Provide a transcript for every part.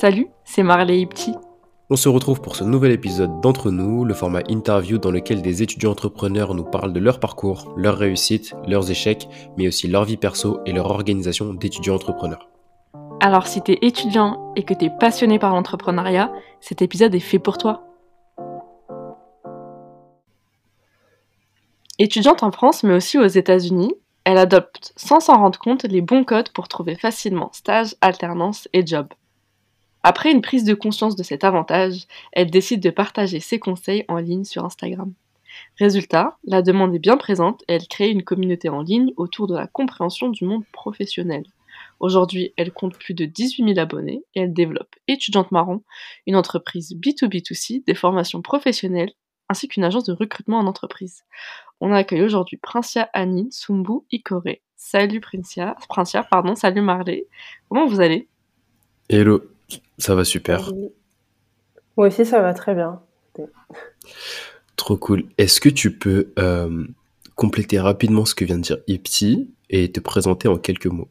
Salut, c'est Marley Ipti. On se retrouve pour ce nouvel épisode d'Entre nous, le format interview dans lequel des étudiants entrepreneurs nous parlent de leur parcours, leurs réussites, leurs échecs, mais aussi leur vie perso et leur organisation d'étudiants entrepreneurs. Alors si t'es étudiant et que t'es passionné par l'entrepreneuriat, cet épisode est fait pour toi. Étudiante en France mais aussi aux États-Unis, elle adopte sans s'en rendre compte les bons codes pour trouver facilement stage, alternance et job. Après une prise de conscience de cet avantage, elle décide de partager ses conseils en ligne sur Instagram. Résultat, la demande est bien présente et elle crée une communauté en ligne autour de la compréhension du monde professionnel. Aujourd'hui, elle compte plus de 18 000 abonnés et elle développe Étudiante Marron, une entreprise B2B2C des formations professionnelles ainsi qu'une agence de recrutement en entreprise. On accueille aujourd'hui Princia Annie Sumbu Ikore. Salut Princia, Princia, pardon, salut Marley. Comment vous allez? Hello, ça va super. Moi aussi, ça va très bien. Trop cool. Est-ce que tu peux euh, compléter rapidement ce que vient de dire Ipti et te présenter en quelques mots?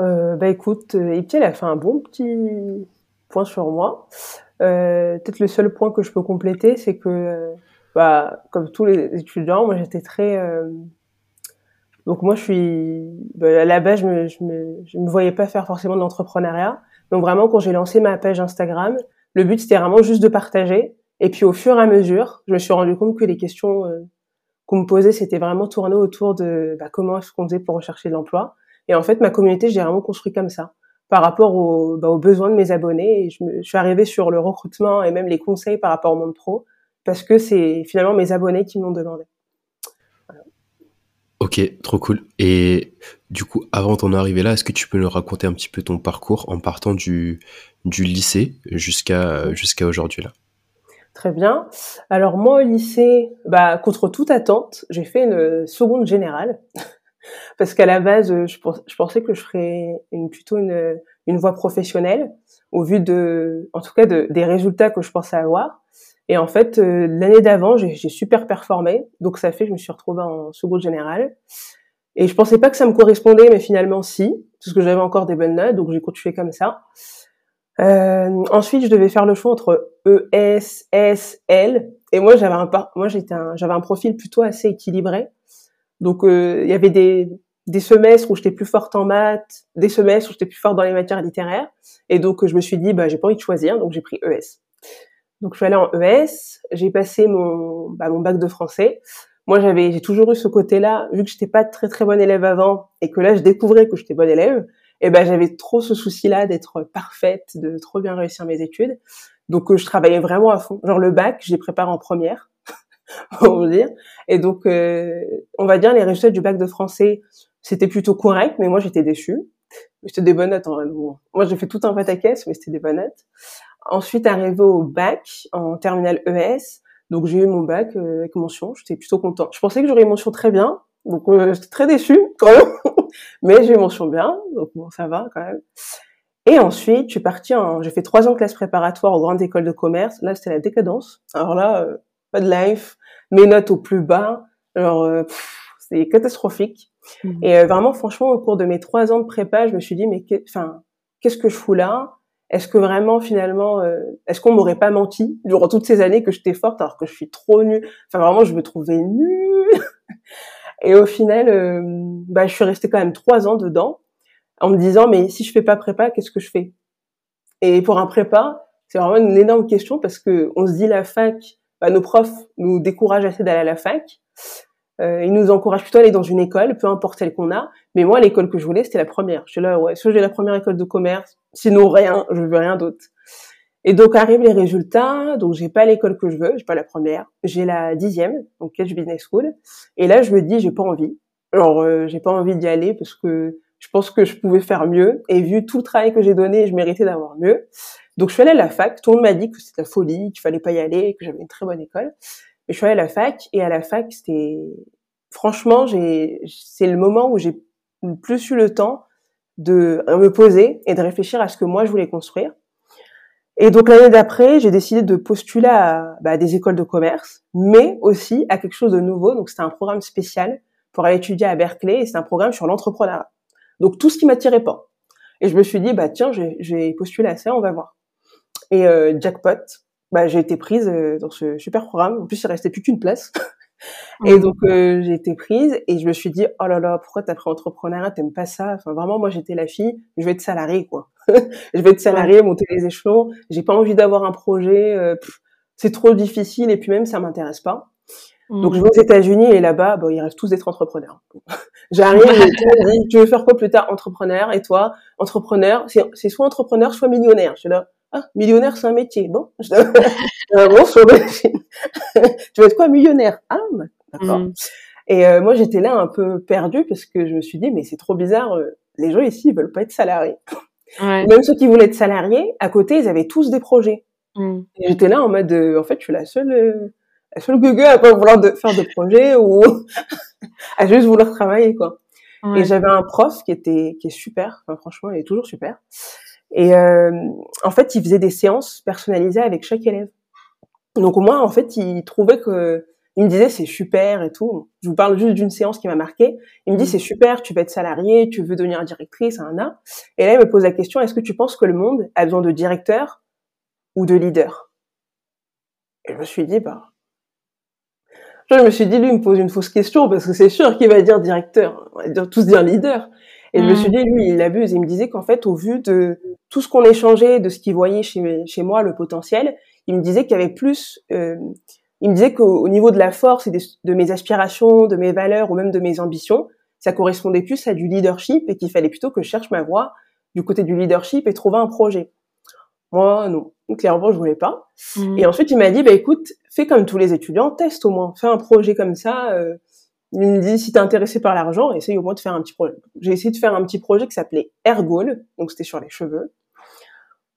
Euh, Bah écoute, euh, Ipti, elle a fait un bon petit point sur moi. Euh, Peut-être le seul point que je peux compléter, c'est que, bah, comme tous les étudiants, moi j'étais très... Euh, donc moi je suis... Bah, à la base, je me, je, me, je me voyais pas faire forcément de l'entrepreneuriat. Donc vraiment, quand j'ai lancé ma page Instagram, le but c'était vraiment juste de partager. Et puis au fur et à mesure, je me suis rendu compte que les questions euh, qu'on me posait, c'était vraiment tourné autour de bah, comment est-ce qu'on faisait pour rechercher de l'emploi. Et en fait, ma communauté, j'ai vraiment construit comme ça, par rapport aux, bah, aux besoins de mes abonnés. Je, me, je suis arrivée sur le recrutement et même les conseils par rapport au monde pro, parce que c'est finalement mes abonnés qui m'ont demandé. Ok, trop cool. Et du coup, avant d'en arriver là, est-ce que tu peux nous raconter un petit peu ton parcours en partant du, du lycée jusqu'à jusqu'à aujourd'hui là? Très bien. Alors moi au lycée, bah, contre toute attente, j'ai fait une seconde générale parce qu'à la base, je, pensais que je ferais une, plutôt une, une voie professionnelle au vu de, en tout cas, de, des résultats que je pensais avoir. Et en fait, euh, l'année d'avant, j'ai super performé, donc ça fait je me suis retrouvée en seconde générale. Et je pensais pas que ça me correspondait, mais finalement si, parce que j'avais encore des bonnes notes, donc j'ai continué comme ça. Euh, ensuite, je devais faire le choix entre ES, S, L, et moi j'avais un moi j'étais j'avais un profil plutôt assez équilibré. Donc euh, il y avait des des semestres où j'étais plus forte en maths, des semestres où j'étais plus forte dans les matières littéraires, et donc je me suis dit bah j'ai pas envie de choisir, donc j'ai pris ES. Donc je suis allée en ES, j'ai passé mon, bah, mon bac de français. Moi j'avais, j'ai toujours eu ce côté-là, vu que j'étais pas très très bonne élève avant et que là je découvrais que j'étais bonne élève, et ben j'avais trop ce souci-là d'être parfaite, de trop bien réussir mes études. Donc je travaillais vraiment à fond. Genre le bac, je l'ai préparé en première, on va dire. Et donc euh, on va dire les résultats du bac de français, c'était plutôt correct, mais moi j'étais déçue. C'était des bonnes notes. En... Moi j'ai fait tout un pataquès, mais c'était des bonnes notes. Ensuite, arrivé au bac en terminale ES, donc j'ai eu mon bac euh, avec mention. J'étais plutôt content. Je pensais que j'aurais une mention très bien, donc euh, j'étais très déçue quand même, mais j'ai eu mention bien, donc bon ça va quand même. Et ensuite, je suis partie en, j'ai fait trois ans de classe préparatoire aux grandes écoles de commerce. Là, c'était la décadence. Alors là, euh, pas de life, mes notes au plus bas, genre euh, c'est catastrophique. Mmh. Et vraiment, franchement, au cours de mes trois ans de prépa, je me suis dit mais, enfin, qu'est-ce que je fous là? Est-ce que vraiment finalement, euh, est-ce qu'on m'aurait pas menti durant toutes ces années que j'étais forte alors que je suis trop nulle Enfin vraiment, je me trouvais nulle. Et au final, euh, bah, je suis restée quand même trois ans dedans en me disant mais si je fais pas prépa, qu'est-ce que je fais? Et pour un prépa, c'est vraiment une énorme question parce que on se dit la fac, bah, nos profs nous découragent assez d'aller à la fac. Euh, ils nous encouragent plutôt à aller dans une école, peu importe celle qu'on a. Mais moi, l'école que je voulais, c'était la première. Je suis là, ouais, soit j'ai la première école de commerce, sinon rien, je veux rien d'autre. Et donc arrivent les résultats. Donc j'ai pas l'école que je veux, j'ai pas la première, j'ai la dixième, donc Catch Business School. Et là, je me dis, j'ai pas envie. Alors euh, j'ai pas envie d'y aller parce que je pense que je pouvais faire mieux. Et vu tout le travail que j'ai donné, je méritais d'avoir mieux. Donc je suis allée à la fac. Tout le monde m'a dit que c'était la folie, qu'il fallait pas y aller, que j'avais une très bonne école. Je suis allée à la fac et à la fac, c'était franchement, j'ai c'est le moment où j'ai plus eu le temps de me poser et de réfléchir à ce que moi je voulais construire. Et donc l'année d'après, j'ai décidé de postuler à, bah, des écoles de commerce, mais aussi à quelque chose de nouveau. Donc c'était un programme spécial pour aller étudier à Berkeley et c'est un programme sur l'entrepreneuriat. Donc tout ce qui m'attirait pas. Et je me suis dit, bah tiens, je vais postuler à ça, on va voir. Et euh, jackpot, bah j'ai été prise euh, dans ce super programme. En plus, il restait plus qu'une place. et mmh. donc euh, j'ai été prise et je me suis dit, oh là là, pourquoi t'as pris entrepreneuriat, t'aimes pas ça? Enfin vraiment, moi j'étais la fille, je vais être salariée quoi. je vais être salariée, monter les échelons. J'ai pas envie d'avoir un projet. c'est trop difficile et puis même ça m'intéresse pas. Donc je vais aux États-Unis et là-bas, bon, ils rêvent tous d'être entrepreneurs. J'arrive et dit, tu veux faire quoi plus tard? Entrepreneur. Et toi, entrepreneur, c'est soit entrepreneur, soit millionnaire. Je suis là, ah, millionnaire, c'est un métier. Bon, je euh, bon, tu veux être quoi, millionnaire? Ah, bah, d'accord. Mmh. Et euh, moi, j'étais là un peu perdue parce que je me suis dit, mais c'est trop bizarre. Euh, les gens ici, ils veulent pas être salariés. Ouais. Même ceux qui voulaient être salariés, à côté, ils avaient tous des projets. Mmh. J'étais là en mode, en fait, je suis la seule est-ce le gugu à pas vouloir de, faire de projets ou à juste vouloir travailler quoi. Et j'avais un prof qui était qui est super, enfin, franchement, il est toujours super. Et euh, en fait, il faisait des séances personnalisées avec chaque élève. Donc au moins, en fait, il trouvait que il me disait c'est super et tout. Je vous parle juste d'une séance qui m'a marqué. Il me dit mmh. c'est super, tu veux être salarié, tu veux devenir directrice, un an. Et là, il me pose la question est-ce que tu penses que le monde a besoin de directeur ou de leader Et je me suis dit bah je me suis dit, lui, il me pose une fausse question parce que c'est sûr qu'il va dire directeur, on va dire, tous dire leader. Et je me suis mm. dit, lui, il abuse. Il me disait qu'en fait, au vu de tout ce qu'on échangeait, de ce qu'il voyait chez, chez moi, le potentiel, il me disait qu'il y avait plus. Euh, il me disait qu'au niveau de la force et de mes aspirations, de mes valeurs ou même de mes ambitions, ça correspondait plus à du leadership et qu'il fallait plutôt que je cherche ma voie du côté du leadership et trouver un projet. Moi, non. Clairement, je voulais pas. Mm. Et ensuite, il m'a dit, bah écoute, fais comme tous les étudiants, teste au moins, fais un projet comme ça. Euh, il me dit, si t'es intéressé par l'argent, essaye au moins de faire un petit projet. J'ai essayé de faire un petit projet qui s'appelait Ergol, donc c'était sur les cheveux.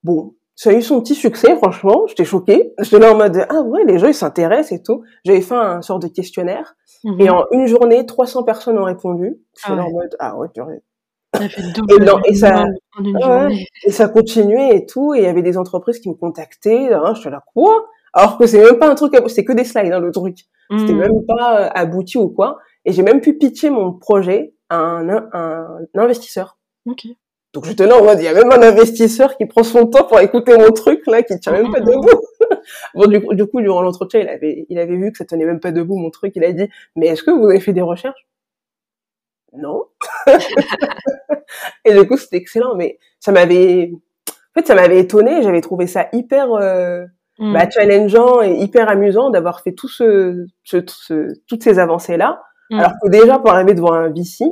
Bon, ça a eu son petit succès, franchement, j'étais choquée. J'étais là en mode, ah ouais, les gens, ils s'intéressent et tout. J'avais fait un sort de questionnaire, mm-hmm. et en une journée, 300 personnes ont répondu. J'étais ah là en mode, ah ouais, tu et, ça, et ça continuait et tout, et il y avait des entreprises qui me contactaient, hein, je suis là, quoi? Alors que c'est même pas un truc, c'est que des slides, hein, le truc. C'était hmm. même pas euh, abouti ou quoi. Et j'ai même pu pitcher mon projet à un, un, investisseur. Okay. Donc je là en mode, il y a même un investisseur qui prend son temps pour écouter mon truc, là, qui tient même pas debout. bon, du coup, du coup, durant l'entretien, il avait, il avait vu que ça tenait même pas debout, mon truc. Il a dit, mais est-ce que vous avez fait des recherches? Non. et du coup, c'était excellent, mais ça m'avait, en fait, ça m'avait étonné. J'avais trouvé ça hyper euh, mm. bah, challengeant et hyper amusant d'avoir fait tout ce, ce, toutes ces avancées là. Mm. Alors que déjà pour arriver devant un VC,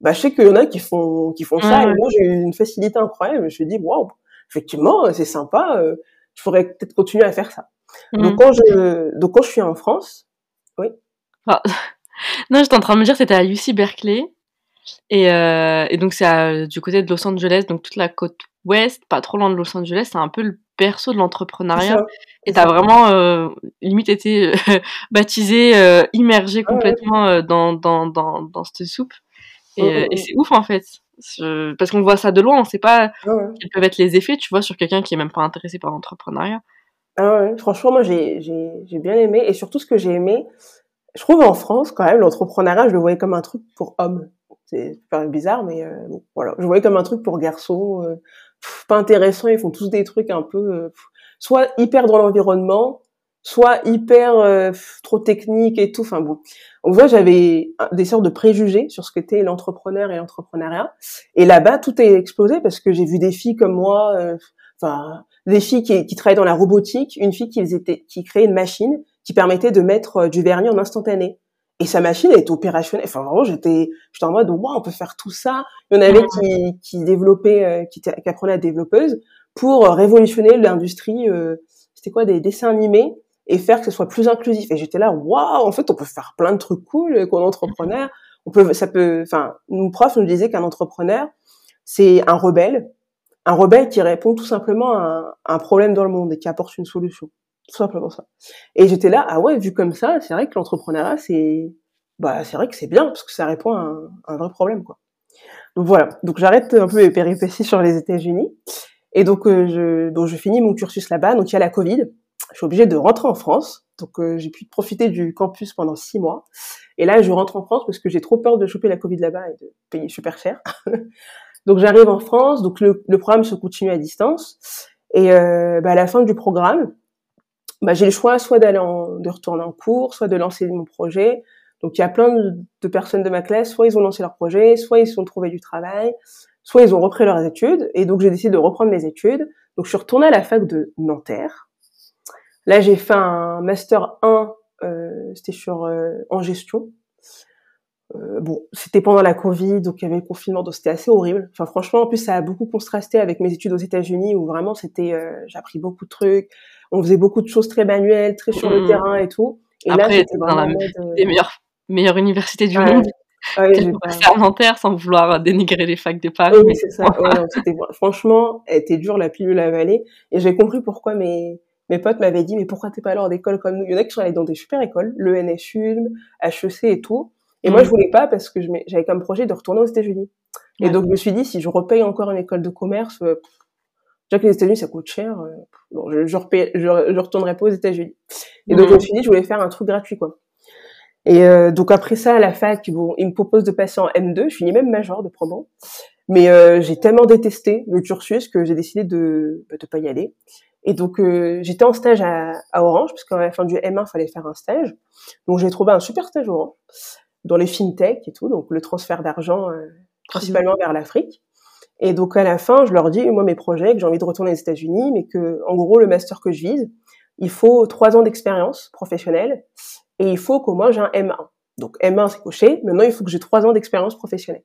bah, je sais qu'il y en a qui font qui font ça. Et moi, j'ai eu une facilité incroyable. Je me suis dit, waouh, effectivement, c'est sympa. Euh, je pourrais peut-être continuer à faire ça. Mm. Donc quand je donc quand je suis en France, oui. Ah. non, j'étais en train de me dire, c'était à UC Berkeley. Et, euh, et donc, c'est du côté de Los Angeles, donc toute la côte ouest, pas trop loin de Los Angeles. C'est un peu le berceau de l'entrepreneuriat. Et t'as vraiment, euh, limite, été euh, baptisé, euh, immergé complètement euh, dans, dans, dans, dans cette soupe. Et, et c'est ouf, en fait. parce qu'on voit ça de loin, on sait pas quels peuvent être les effets, tu vois, sur quelqu'un qui est même pas intéressé par l'entrepreneuriat. Ah ouais, franchement, moi, j'ai bien aimé. Et surtout, ce que j'ai aimé, je trouve en France, quand même, l'entrepreneuriat, je le voyais comme un truc pour hommes. C'est bizarre, mais euh, bon, voilà. Je le voyais comme un truc pour garçons. Euh, pas intéressant, ils font tous des trucs un peu... Euh, soit hyper dans l'environnement, soit hyper trop technique et tout. Enfin bon, on voit j'avais des sortes de préjugés sur ce qu'était l'entrepreneur et l'entrepreneuriat. Et là-bas, tout est explosé parce que j'ai vu des filles comme moi, enfin des filles qui, qui travaillent dans la robotique, une fille qui, étaient, qui créait une machine qui permettait de mettre euh, du vernis en instantané. Et sa machine est opérationnelle. Enfin, vraiment, j'étais, j'étais en mode, waouh, on peut faire tout ça. Il y en avait qui, qui développaient, euh, qui, qui apprenaient à développeuse pour euh, révolutionner l'industrie. c'était quoi, des dessins animés et faire que ce soit plus inclusif. Et j'étais là, waouh, en fait, on peut faire plein de trucs cool qu'on entrepreneur. On peut, ça peut, enfin, nos profs nous disaient qu'un entrepreneur, c'est un rebelle, un rebelle qui répond tout simplement à un problème dans le monde et qui apporte une solution. Tout simplement ça. Et j'étais là, ah ouais, vu comme ça, c'est vrai que l'entrepreneuriat, c'est, bah, c'est vrai que c'est bien parce que ça répond à un, vrai problème, quoi. Donc voilà. Donc j'arrête un peu les péripéties sur les États-Unis. Et donc, euh, je, donc je finis mon cursus là-bas. Donc il y a la Covid. Je suis obligée de rentrer en France. Donc euh, j'ai pu profiter du campus pendant six mois. Et là, je rentre en France parce que j'ai trop peur de choper la Covid là-bas et de payer super cher. Donc j'arrive en France, donc le, programme se continue à distance. Et euh, bah, à la fin du programme, bah, j'ai le choix soit d'aller de retourner en cours, soit de lancer mon projet. Donc il y a plein de, personnes de ma classe, soit ils ont lancé leur projet, soit ils ont trouvé du travail, soit ils ont repris leurs études. Et donc j'ai décidé de reprendre mes études. Donc je suis retournée à la fac de Nanterre. Là j'ai fait un master 1, euh, c'était sur euh, en gestion. Euh, bon, c'était pendant la Covid, donc il y avait le confinement, donc c'était assez horrible. Enfin, franchement, en plus, ça a beaucoup contrasté avec mes études aux États-Unis, où vraiment, c'était, euh, j'ai appris beaucoup de trucs. On faisait beaucoup de choses très manuelles, très sur le mmh. terrain et tout. Et là, c'était dans la euh, des meilleures, meilleures universités du monde. Ouais, j'ai pas... sans vouloir dénigrer les facs de Paris. Oui, c'est ça. Ouais, franchement, elle était dure la pilule à avaler. Et j'ai compris pourquoi mes, mes potes m'avaient dit, mais pourquoi t'es pas allé d'école comme nous? Il y en a qui sont allés dans des super écoles, le NSU, HEC et tout. Et moi, je mm. voulais pas parce que j'avais comme projet de retourner aux États-Unis. Et donc, je me suis dit, si je repaye encore une école de commerce, euh, déjà que les États-Unis, ça coûte cher, euh, je, je, je, retournerai pas aux États-Unis. Et donc, je me mm. suis dit, je voulais faire un truc gratuit, quoi. Et euh, donc, après ça, à la fac, bon, ils me proposent de passer en M2. Je finis même major de promo. Mais euh, j'ai tellement détesté le cursus que j'ai décidé de ne bah, pas y aller. Et donc, euh, j'étais en stage à, à Orange, parce qu'à la fin du M1, il fallait faire un stage. Donc, j'ai trouvé un super stage Orange dans les fintech et tout, donc le transfert d'argent euh, principalement vers l'Afrique. Et donc à la fin, je leur dis moi mes projets que j'ai envie de retourner aux États-Unis, mais que en gros le master que je vise, il faut trois ans d'expérience professionnelle et il faut qu'au moins j'ai un M1. Donc M1 c'est coché. Maintenant il faut que j'ai trois ans d'expérience professionnelle.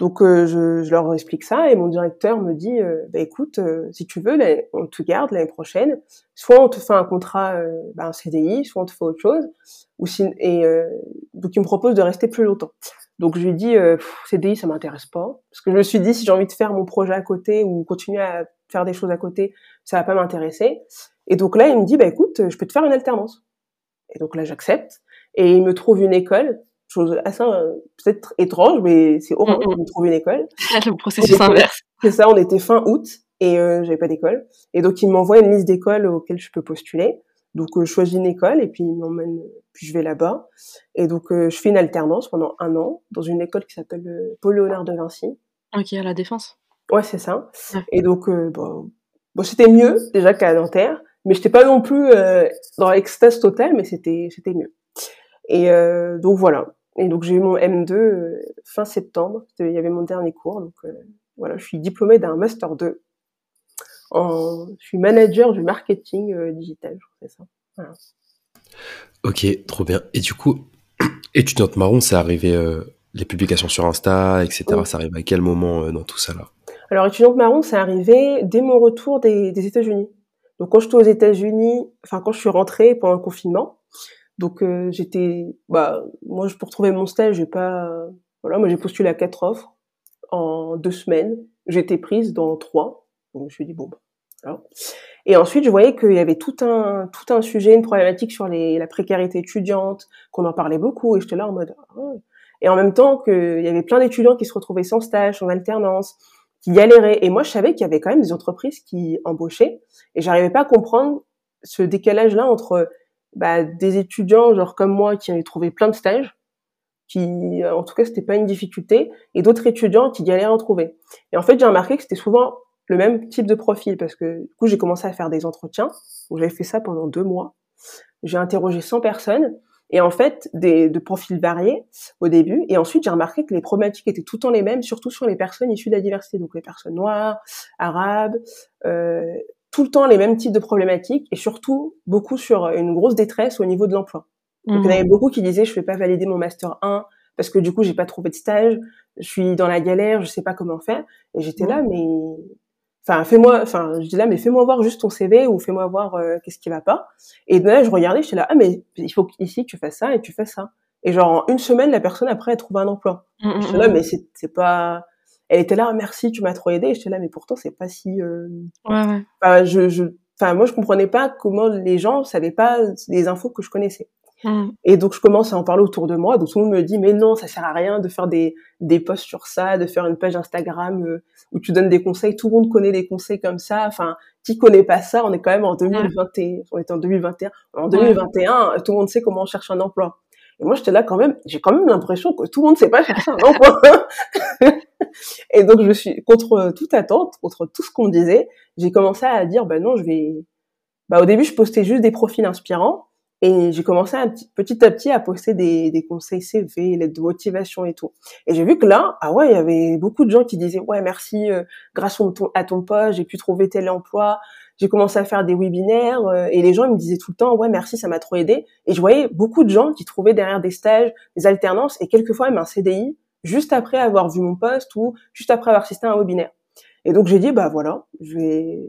Donc euh, je, leur explique ça et mon directeur me dit euh, bah, écoute euh, si tu veux on te garde l'année prochaine soit on te fait un contrat bah, un CDI soit on te fait autre chose ou si, et donc il me propose de rester plus longtemps donc je lui dis CDI ça m'intéresse pas parce que je me suis dit si j'ai envie de faire mon projet à côté ou continuer à faire des choses à côté ça va pas m'intéresser et donc là il me dit bah écoute je peux te faire une alternance et donc là j'accepte et il me trouve une école chose assez euh, peut-être étrange, mais c'est au moins mm, mm. de trouver une école. le processus inverse. C'est ça, on était fin août et euh, j'avais pas d'école. Et donc il m'envoie une liste d'écoles auxquelles je peux postuler. Donc euh, je choisis une école et puis il m'emmène, puis je vais là-bas. Et donc euh, je fais une alternance pendant un an dans une école qui s'appelle Paul Léonard de Vinci. Ok, à la Défense. Ouais, c'est ça. Et donc bon, bon c'était mieux déjà qu'à Nanterre, mais j'étais pas non plus dans l'extase totale, mais c'était c'était mieux. Et donc voilà. Et donc j'ai eu mon M2 euh, fin septembre. Il y avait mon dernier cours. Donc euh, voilà, je suis diplômée d'un master 2. En, je suis manager du marketing euh, digital, je ça. Voilà. Ok, trop bien. Et du coup, étudiante marron, c'est arrivé les publications sur Insta, etc. Ça arrive à quel moment dans tout ça là? Alors étudiante marron, c'est arrivé dès mon retour des, des États-Unis. Donc quand j'étais aux États-Unis, enfin quand je suis rentrée pendant le confinement, donc euh, j'étais, bah moi pour trouver mon stage, j'ai pas, voilà, moi j'ai postulé à quatre offres en deux semaines. Été prise dans trois. Donc je me suis dit bon, bah, Et ensuite je voyais qu'il y avait tout un tout un sujet, une problématique sur les, la précarité étudiante, qu'on en parlait beaucoup, et j'étais là en mode. Ah et en même temps qu'il y avait plein d'étudiants qui se retrouvaient sans stage, en alternance, qui galéraient. Et moi je savais qu'il y avait quand même des entreprises qui embauchaient, et j'arrivais pas à comprendre ce décalage-là entre bah, des étudiants genre comme moi qui avaient trouvé plein de stages, qui en tout cas c'était pas une difficulté, et d'autres étudiants qui galéraient à en trouver. Et en fait j'ai remarqué que c'était souvent le même type de profil parce que du coup j'ai commencé à faire des entretiens, donc j'avais fait ça pendant deux mois. J'ai interrogé 100 personnes et en fait des de profils variés au début et ensuite j'ai remarqué que les problématiques étaient tout le temps les mêmes surtout sur les personnes issues de la diversité donc les personnes noires arabes euh, tout le temps les mêmes types de problématiques et surtout beaucoup sur une grosse détresse au niveau de l'emploi. Donc il y en avait mmh. beaucoup qui disaient je vais pas valider mon master 1 parce que du coup j'ai pas trouvé de stage, je suis dans la galère, je sais pas comment faire et j'étais là mmh. mais enfin fais-moi enfin je dis là mais fais-moi voir juste ton CV ou fais-moi voir euh, qu'est-ce qui va pas et là je regardais j'étais là ah mais il faut ici tu fasses ça et tu fais ça et genre en une semaine la personne après elle trouve un emploi. Mmh, j'étais là mais c'est c'est pas elle était là, merci, tu m'as trop aidé. Et j'étais là, mais pourtant, c'est pas si. Euh... Ouais, ouais. Enfin, je, je, enfin, moi, je comprenais pas comment les gens savaient pas les infos que je connaissais. Mmh. Et donc, je commence à en parler autour de moi. Donc, tout le monde me dit, mais non, ça sert à rien de faire des, des posts sur ça, de faire une page Instagram euh, où tu donnes des conseils. Tout le monde connaît des conseils comme ça. Enfin, qui connaît pas ça? On est quand même en 2021. On est en 2021. En 2021, tout le monde sait comment on cherche un emploi. Et moi, j'étais là quand même, j'ai quand même l'impression que tout le monde sait pas faire ça, non, Et donc, je suis, contre toute attente, contre tout ce qu'on disait, j'ai commencé à dire, bah non, je vais, bah au début, je postais juste des profils inspirants, et j'ai commencé à, petit à petit à poster des, des conseils CV, lettres de motivation et tout. Et j'ai vu que là, ah ouais, il y avait beaucoup de gens qui disaient, ouais, merci, euh, grâce à ton poste, j'ai pu trouver tel emploi, j'ai commencé à faire des webinaires euh, et les gens ils me disaient tout le temps ouais merci ça m'a trop aidé et je voyais beaucoup de gens qui trouvaient derrière des stages des alternances et quelquefois même un CDI juste après avoir vu mon poste ou juste après avoir assisté à un webinaire et donc j'ai dit bah voilà je vais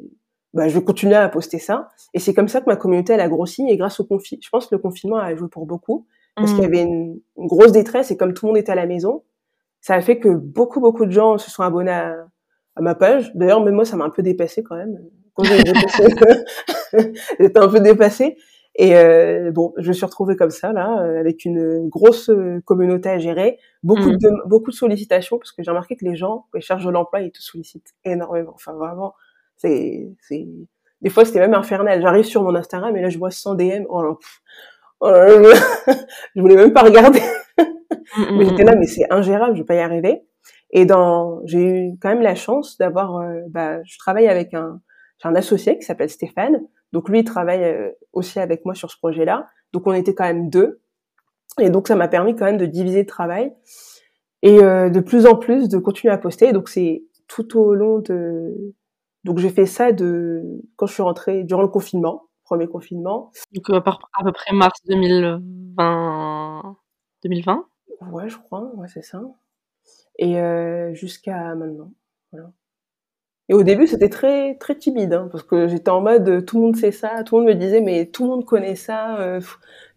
bah, je vais continuer à poster ça. Et c'est comme ça que ma communauté elle a grossi. Et grâce au confinement je pense que le confinement a joué pour beaucoup. Parce qu'il y avait une, grosse détresse et comme tout le monde était à la maison ça a fait que beaucoup beaucoup de gens se sont abonnés à, à ma page. D'ailleurs même moi ça m'a un peu dépassé quand même. J'étais un peu dépassée. Et euh, bon, je me suis retrouvée comme ça là, euh, avec une grosse communauté à gérer, beaucoup mm. de beaucoup de sollicitations parce que j'ai remarqué que les gens, quand ils cherchent de l'emploi, ils te sollicitent énormément. Enfin vraiment, c'est c'est des fois c'était même infernal. J'arrive sur mon Instagram et là je vois 100 DM. Oh, là, oh je voulais même pas regarder. Mm, mm, mais j'étais là, mais c'est ingérable, je vais pas y arriver. Et dans, j'ai eu quand même la chance d'avoir, bah, je travaille avec un j'ai un associé qui s'appelle Stéphane. Donc lui, il travaille euh, aussi avec moi sur ce projet-là. Donc on était quand même deux. Et donc ça m'a permis quand même de diviser le travail et euh, de plus en plus de continuer à poster. Donc c'est tout au long de... Donc j'ai fait ça de quand je suis rentrée durant le confinement, premier confinement. Donc à peu près mars 2020. 2020 Ouais, je crois, ouais, c'est ça. Et euh, jusqu'à maintenant. Voilà. Et au début, c'était très très timide, hein, parce que j'étais en mode euh, tout le monde sait ça, tout le monde me disait mais tout le monde connaît ça, euh,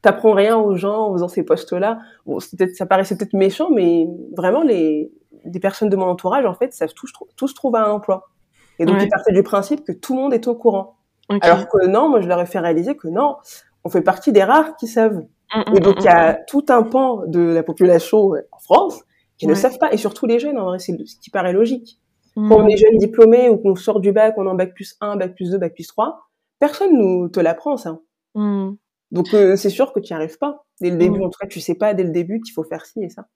t'apprends rien aux gens en faisant ces postes-là. Bon, ça paraissait peut-être méchant, mais vraiment les des personnes de mon entourage en fait savent tous tous trouver un emploi. Et donc ils partaient du principe que tout le monde est au courant. Alors que non, moi je leur ai fait réaliser que non, on fait partie des rares qui savent. Mmh, mmh, et donc il y a mmh, tout un pan de la population euh, en France qui ne savent pas, et surtout les jeunes, en vrai, c'est ce qui paraît logique. Quand on est jeune diplômé ou qu'on sort du bac, on est en bac plus 1, bac plus 2, bac plus 3, personne nous te l'apprend ça. Mm. Donc euh, c'est sûr que tu n'y arrives pas. Dès le mm. début, en tout cas, tu sais pas dès le début qu'il faut faire ci et ça.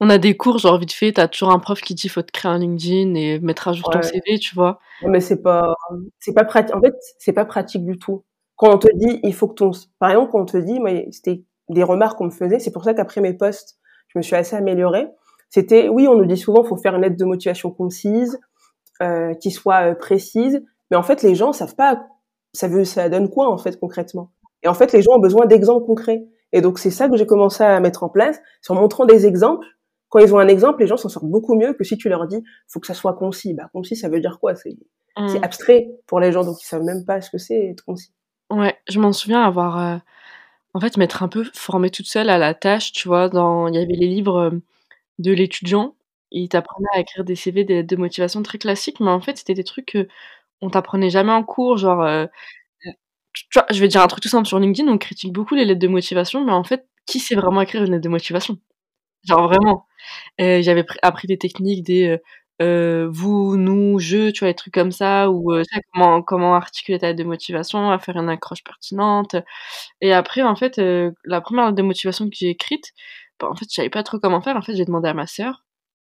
On a des cours, genre vite fait, t'as toujours un prof qui dit faut te créer un LinkedIn et mettre à jour ton CV, tu vois. Mais c'est pas, c'est pas pratique. En fait, c'est pas pratique du tout. Quand on te dit, il faut que ton, par exemple, quand on te dit, moi, c'était des remarques qu'on me faisait. C'est pour ça qu'après mes posts, je me suis assez améliorée c'était oui, on nous dit souvent faut faire une lettre de motivation concise, euh, qui soit euh, précise, mais en fait les gens savent pas ça veut ça donne quoi en fait concrètement? Et en fait les gens ont besoin d'exemples concrets. Et donc c'est ça que j'ai commencé à mettre en place, c'est en montrant des exemples. Quand ils ont un exemple, les gens s'en sortent beaucoup mieux que si tu leur dis faut que ça soit concis. Bah concis ça veut dire quoi? C'est mmh. abstrait pour les gens donc ils savent même pas ce que c'est être concis. Ouais, je m'en souviens avoir euh, en fait m'être un peu formée toute seule à la tâche, tu vois, dans il y avait les livres de l'étudiant. Il t'apprenait à écrire des CV, des de motivation très classiques, mais en fait, c'était des trucs qu'on t'apprenait jamais en cours, genre, euh, tu vois, je vais dire un truc tout simple, sur LinkedIn, on critique beaucoup les lettres de motivation, mais en fait, qui sait vraiment écrire une lettre de motivation? Genre vraiment. j'avais appris des techniques, des, euh, vous, nous, je, tu vois, des trucs comme ça, ou comment comment articuler ta lettre de motivation, à faire une accroche pertinente et après, en fait, la première lettre de motivation que j'ai écrite, bah, en fait, je savais pas trop comment faire. En fait, j'ai demandé à ma sœur,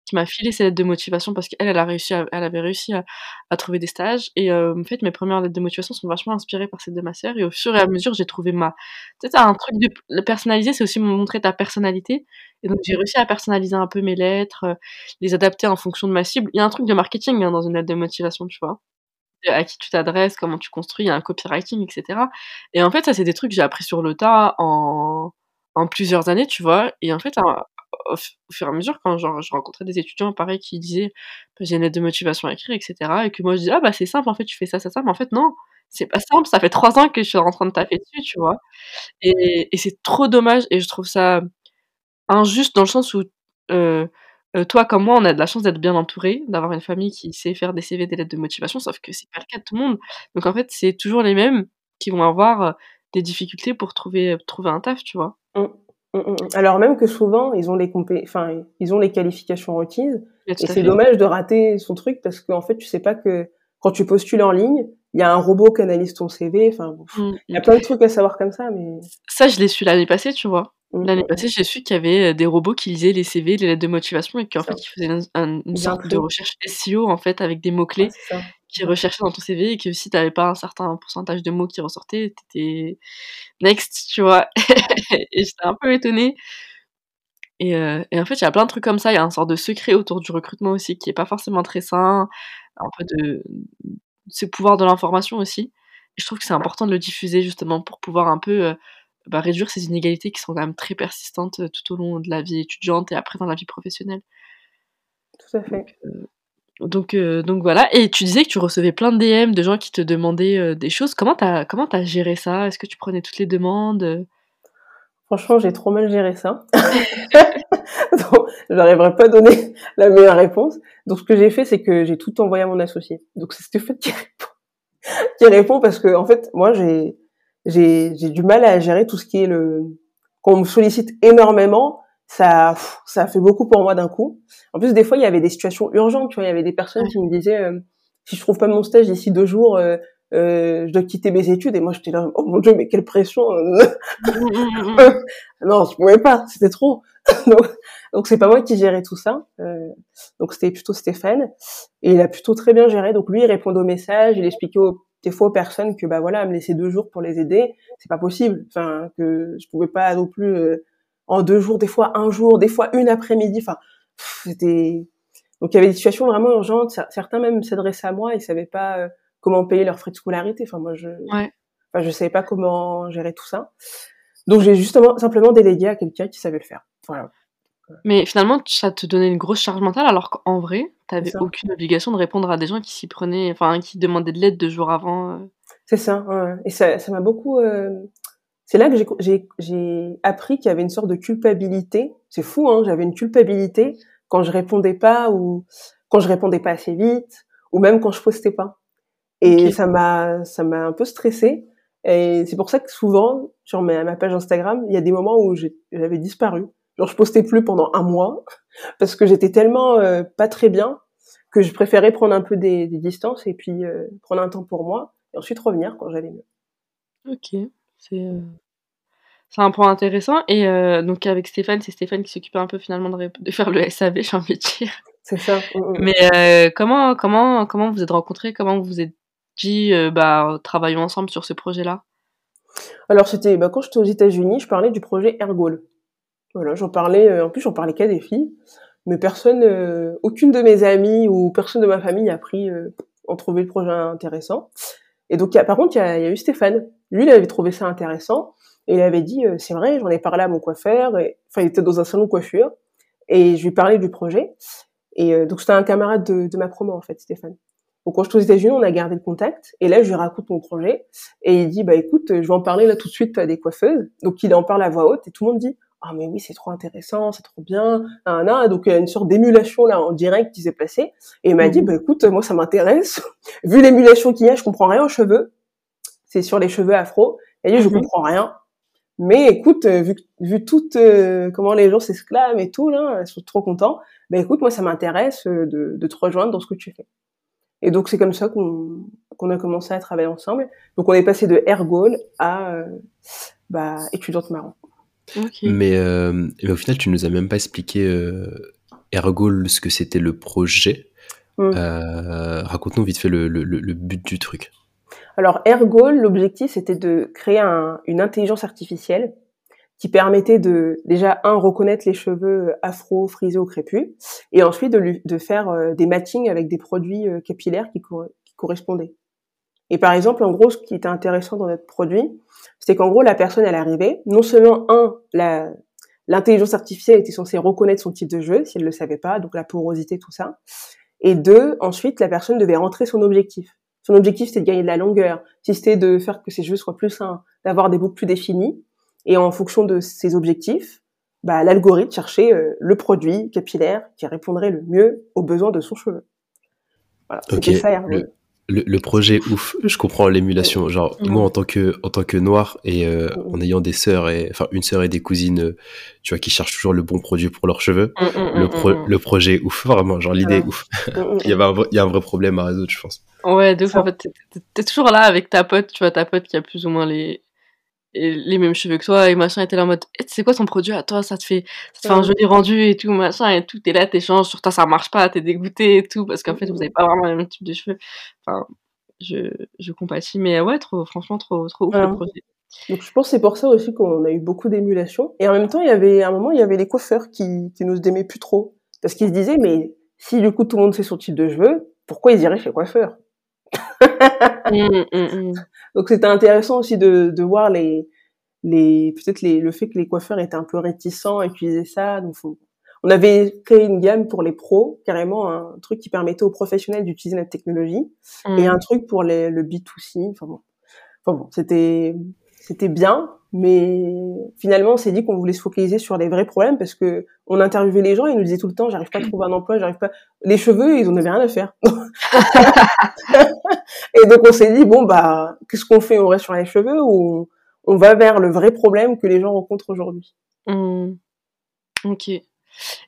qui m'a filé ses lettres de motivation parce qu'elle, elle a réussi, elle avait réussi à, trouver des stages. Et euh, en fait, mes premières lettres de motivation sont vachement inspirées par celles de ma sœur. Et au fur et à mesure, j'ai trouvé ma. Tu sais, un truc de personnaliser, c'est aussi montrer ta personnalité. Et donc, j'ai réussi à personnaliser un peu mes lettres, euh, les adapter en fonction de ma cible. Il y a un truc de marketing hein, dans une lettre de motivation, tu vois à qui tu t'adresses, comment tu construis, un copywriting, etc. Et en fait, ça, c'est des trucs que j'ai appris sur le tas en, en plusieurs années, tu vois. Et en fait, au, fur et à mesure, quand genre, je rencontrais des étudiants, pareil, qui disaient bah, j'ai une lettre de motivation à écrire, etc. Et que moi, je disais ah bah c'est simple, en fait, tu fais ça, ça, ça. Mais en fait, non, c'est pas simple. Ça fait trois ans que je suis en train de taper dessus, tu vois. Et, et c'est trop dommage. Et je trouve ça injuste dans le sens où euh, euh, toi comme moi, on a de la chance d'être bien entouré, d'avoir une famille qui sait faire des CV, des lettres de motivation, sauf que c'est pas le cas de tout le monde. Donc en fait, c'est toujours les mêmes qui vont avoir euh, des difficultés pour trouver, trouver un taf, tu vois. Mmh. Mmh, mmh, Alors même que souvent ils ont les compé enfin ils ont les qualifications requises. Et c'est dommage de rater son truc parce qu'en fait tu sais pas que quand tu postules en ligne il y a un robot qui analyse ton CV enfin il y a plein de trucs à savoir comme ça mais ça je l'ai su l'année passée tu vois. Mmh, L'année passée, j'ai su qu'il y avait, heu, des robots qui lisaient les CV, les lettres de motivation et qu'en fait, ils faisaient une un une sorte de recherche SEO, en fait, avec des c'est ça. Qui Ouais. recherchaient dans ton CV et que si tu avais pas un certain pourcentage de mots qui ressortaient, tu étais next, tu vois? Et j'étais un peu étonnée et heu et en fait, il y a plein de trucs comme ça. Il y a un sorte de secret autour du recrutement aussi qui est pas forcément très sain, un peu de ce pouvoir de l'information aussi et je trouve que c'est important de le diffuser justement pour pouvoir un peu, heu, bah, réduire ces inégalités qui sont quand même très persistantes, heu, tout au long de la vie étudiante et après dans la vie professionnelle. Tout à fait. Donc donc voilà et tu disais que tu recevais plein de DM de gens qui te demandaient, heu, des choses. Comment tu as comment tu as géré ça? Est-ce que tu prenais toutes les demandes, heu? Franchement, j'ai trop mal géré ça. Donc, j'arriverai pas à donner la meilleure réponse. Donc, ce que j'ai fait, c'est que j'ai tout envoyé à mon associé. Donc, c'est Stéphane qui répond, qui répond parce que, en fait, moi, j'ai, j'ai, j'ai du mal à gérer tout ce qui est le, quand on me sollicite énormément, ça, ça fait beaucoup pour moi d'un coup. En plus, des fois, il y avait des situations urgentes, tu vois, il y avait des personnes Ouais. qui me disaient, euh, si je trouve pas mon stage d'ici deux jours, euh, euh, je dois quitter mes études. Et moi, j'étais là, oh mon dieu, mais quelle pression. euh. Mmh, mmh, mmh, non, je pouvais pas, c'était trop. donc, c'est pas moi qui gérais tout ça. Euh, donc c'était plutôt Stéphane et il a plutôt très bien géré. Donc lui, il répondait aux messages, il expliquait aux, des fois aux personnes que bah voilà, me laisser deux jours pour les aider, c'est pas possible. Enfin, que je pouvais pas non plus euh, en deux jours, des fois un jour, des fois une après-midi. Enfin, c'était donc il y avait des situations vraiment urgentes. Cer- Certains même s'adressaient à moi, ils savaient pas euh, comment payer leurs frais de scolarité. Enfin moi, je, Ouais. enfin je savais pas comment gérer tout ça. Donc j'ai justement simplement délégué à quelqu'un qui savait le faire. Voilà. Mais finalement, ça te donnait une grosse charge mentale alors qu'en vrai, tu avais ça. aucune obligation de répondre à des gens qui s'y prenaient enfin, qui demandaient de l'aide 2 jours avant, heu. C'est ça, ouais. Et ça, ça m'a beaucoup. euh, C'est là que j'ai, appris qu'il y avait une sorte de culpabilité. C'est fou, hein. J'avais une culpabilité quand je répondais pas ou quand je répondais pas assez vite ou même quand je postais pas. Et ça m'a, ça m'a un peu stressée. Et c'est pour ça que souvent sur ma, ma page Instagram, il y a des moments où j'avais disparu. Genre je postais plus pendant un mois parce que j'étais tellement euh, pas très bien que je préférais prendre un peu des, des distances et puis euh, prendre un temps pour moi et ensuite revenir quand j'allais mieux. OK. C'est, heu, c'est un point intéressant et heu, donc avec Stéphane, c'est Stéphane qui s'occupait un peu finalement de faire le SAV, j'ai envie de dire. C'est ça. Mm, mm. Mais heu, comment comment comment vous êtes rencontrés? Comment vous vous êtes dit, «Bah, travaillons ensemble sur ce projet-là»? Alors c'était bah, quand j'étais aux États-Unis, je parlais du projet Ergol. Voilà, j'en parlais. euh, en plus, j'en parlais qu'à des filles, mais personne, euh, aucune de mes amies ou personne de ma famille a pris, euh, ont trouvé le projet intéressant. Et donc, il y a- par contre, il y, a, il y a eu Stéphane. Lui, il avait trouvé ça intéressant et il avait dit, euh, c'est vrai, j'en ai parlé à mon coiffeur. Et, enfin, il était dans un salon de coiffure et je lui parlais du projet. Et euh, donc, c'était un camarade de, de ma promo en fait, Stéphane. Donc, quand je suis aux États-Unis, on a gardé le contact. Et là, je lui raconte mon projet et il dit, bah écoute, je vais en parler là tout de suite à des coiffeuses. Donc, il en parle à voix haute et tout le monde dit, ah mais oui, c'est trop intéressant, c'est trop bien. nan. Donc, il y a une sorte d'émulation là en direct qui s'est passée. Et il m'a dit, Mmh bah écoute, moi ça m'intéresse. Vu l'émulation qu'il y a, je comprends rien aux cheveux. C'est sur les cheveux afro. A dit, je Mmh comprends rien. Mais écoute, euh, vu, vu tout euh, comment les gens s'exclament et tout là, ils sont trop contents. Bah écoute, moi ça m'intéresse euh, de, de te rejoindre dans ce que tu fais. Et donc c'est comme ça qu'on qu'on a commencé à travailler ensemble. Donc on est passé de Ergol à euh, bah, étudiante marrant. OK. Mais, euh, mais au final, tu nous as même pas expliqué euh, Ergol, ce que c'était le projet. Mm. Euh, Raconte-nous vite fait le, le, le- le but du truc. Alors Ergol, l'objectif c'était de créer un- une intelligence artificielle qui permettait de déjà un reconnaître les cheveux afro, frisés ou crépus, et ensuite de, lui- de faire euh, des matchings avec des produits euh, capillaires qui, cor- qui correspondaient. Et par exemple, en gros, ce qui était intéressant dans notre produit, c'est qu'en gros la personne elle arrivait, non seulement un l'intelligence artificielle était censée reconnaître son type de cheveux si elle le savait pas, donc la porosité tout ça, et deux ensuite la personne devait rentrer son objectif. Son objectif, c'était de gagner de la longueur. Si c'était de faire que ses cheveux soient plus sains, d'avoir des boucles plus définies. Et en fonction de ses objectifs, bah, l'algorithme cherchait euh, le produit capillaire qui répondrait le mieux aux besoins de son cheveu. Voilà, ça, le, le, le projet ouf, je comprends l'émulation. Genre, moi, en tant que, en tant que noir et euh, en ayant des sœurs, et, enfin, une sœur et des cousines, euh, tu vois, qui cherchent toujours le bon produit pour leurs cheveux, Mmh, mmh, le, mmh, pro- mmh. le projet ouf, vraiment, genre l'idée ouf. Mm, mm, Il y, avait un vrai- il y a un vrai problème à résoudre, je pense. Ouais, de en fait, tu es tu es toujours là avec ta pote, tu vois, ta pote qui a plus ou moins les les mêmes cheveux que toi et machin, t'es là en mode, eh, c'est quoi ton produit à toi, ça te fait, ça te fait un joli rendu et tout, machin, et tout, t'es là, t'échanges, sur toi ça marche pas, t'es dégoûté et tout, parce qu'en fait vous avez pas vraiment le même type de cheveux. Enfin, je, je compatis, mais ouais, trop, franchement, trop, trop ouf le projet. Donc je pense que c'est pour ça aussi qu'on a eu beaucoup d'émulation. Et en même temps, il y avait un moment, il y avait les coiffeurs qui, qui nous aimaient plus trop. Parce qu'ils se disaient, mais si du coup tout le monde sait son type de cheveux, pourquoi ils iraient chez le coiffeur? Mmh, mmh, mmh. Donc c'était intéressant aussi de, de voir les, les peut-être les, le fait que les coiffeurs étaient un peu réticents à utiliser ça. Donc on avait créé une gamme pour les pros, carrément un truc qui permettait aux professionnels d'utiliser notre technologie, et un truc pour les, le B2C. Enfin bon, enfin bon c'était c'était bien, mais finalement, on s'est dit qu'on voulait se focaliser sur les vrais problèmes parce que on interviewait les gens, ils nous disaient tout le temps, j'arrive pas à trouver un emploi, j'arrive pas. Les cheveux, ils en avaient rien à faire. et donc on s'est dit bon bah, qu'est-ce qu'on fait? On reste sur les cheveux ou on, va vers le vrai problème que les gens rencontrent aujourd'hui? Mmh. Ok.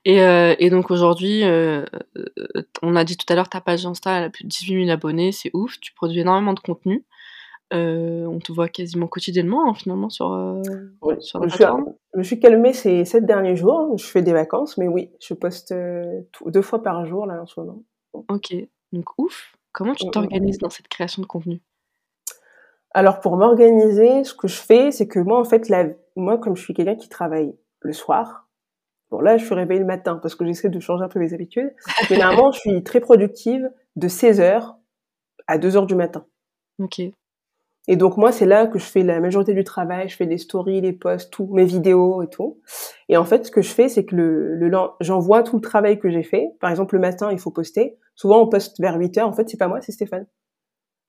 Et, euh, et donc aujourd'hui, euh, euh, on a dit tout à l'heure, ta page Insta, elle a plus de 18 000 abonnés, c'est ouf, tu produis énormément de contenu. Euh, on te voit quasiment quotidiennement hein, finalement sur, euh, sur la je. Suis, je me suis calmée ces sept derniers jours. Je fais des vacances, mais oui, je poste euh, deux fois par jour là en ce moment. Ok, donc ouf. Comment tu t'organises dans cette création de contenu? Alors pour m'organiser, ce que je fais, c'est que moi en fait, la, moi comme je suis quelqu'un qui travaille le soir, bon là je suis réveillée le matin parce que j'essaie de changer un peu mes habitudes. Généralement, je suis très productive de 16h à 2h du matin. Ok. Et donc moi, c'est là que je fais la majorité du travail, je fais les stories, les posts, tout, mes vidéos et tout. Et en fait, ce que je fais, c'est que le, le j'envoie tout le travail que j'ai fait. Par exemple, le matin, il faut poster. Souvent, on poste vers 8 heures. En fait, c'est pas moi, c'est Stéphane.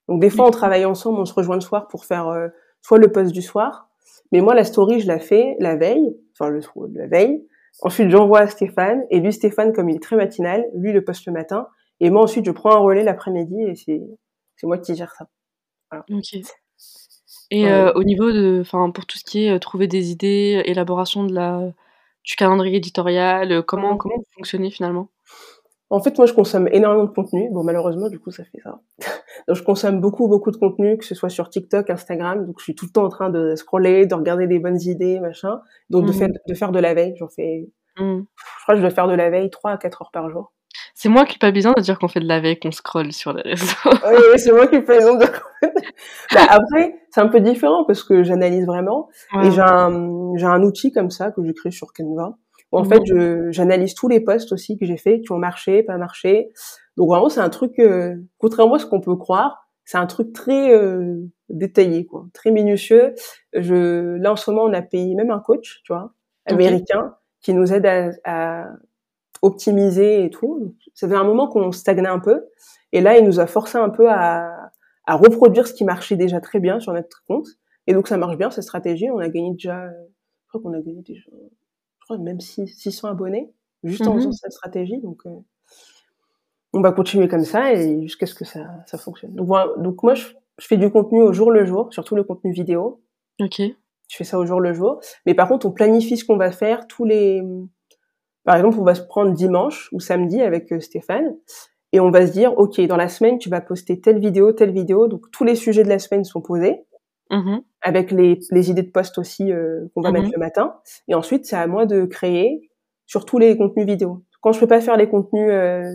Donc des fois, on travaille ensemble, on se rejoint le soir pour faire euh, soit le post du soir. Mais moi, la story, je la fais la veille, enfin le la veille. Ensuite, j'envoie à Stéphane. Et lui, Stéphane, comme il est très matinal, lui, le poste le matin. Et moi, ensuite, je prends un relais l'après-midi et c'est, moi qui gère ça. Voilà. Et euh, au niveau de, enfin, pour tout ce qui est euh, trouver des idées, élaboration de la, du calendrier éditorial, euh, comment, comment vous fonctionnez finalement? En fait, moi, je consomme énormément de contenu. Bon, malheureusement, du coup, ça fait ça. donc, je consomme beaucoup, beaucoup de contenu, que ce soit sur TikTok, Instagram. Donc, je suis tout le temps en train de scroller, de regarder des bonnes idées, machin. Donc, de, mmh. faire, de faire de la veille. J'en fais, mmh. je crois que je dois faire de la veille 3 à 4 heures par jour. C'est moi qui culpabilisant de dire qu'on fait de la veille, qu'on scrolle sur les réseaux. oui, c'est moi qui culpabilisant de bah, Après, c'est un peu différent parce que j'analyse vraiment. Et j'ai un, j'ai un outil comme ça que j'ai créé sur Canva. Où en fait, je, j'analyse tous les posts aussi que j'ai fait, qui ont marché, pas marché. Donc vraiment, c'est un truc, euh, contrairement à ce qu'on peut croire, c'est un truc très euh, détaillé, quoi, très minutieux. Je, là, en ce moment, on a payé même un coach, tu vois, américain, qui nous aide à, à optimiser et tout. Ça fait un moment qu'on stagnait un peu. Et là, il nous a forcé un peu à, à reproduire ce qui marchait déjà très bien sur notre compte. Et donc, ça marche bien, cette stratégie. On a gagné déjà, je crois qu'on a gagné déjà, je crois même 600 abonnés juste en mhm. faisant cette stratégie. Donc, euh, on va continuer comme ça et jusqu'à ce que ça, ça fonctionne. Donc, voilà, donc moi, je, je, fais du contenu au jour le jour, surtout le contenu vidéo. Ok. Je fais ça au jour le jour. Mais par contre, on planifie ce qu'on va faire tous les, par exemple, on va se prendre dimanche ou samedi avec euh, Stéphane et on va se dire, OK, dans la semaine, tu vas poster telle vidéo, telle vidéo. Donc, tous les sujets de la semaine sont posés mmh avec les, les, idées de poste aussi euh, qu'on va mmh mettre le matin. Et ensuite, c'est à moi de créer sur tous les contenus vidéo. Quand je peux pas faire les contenus euh,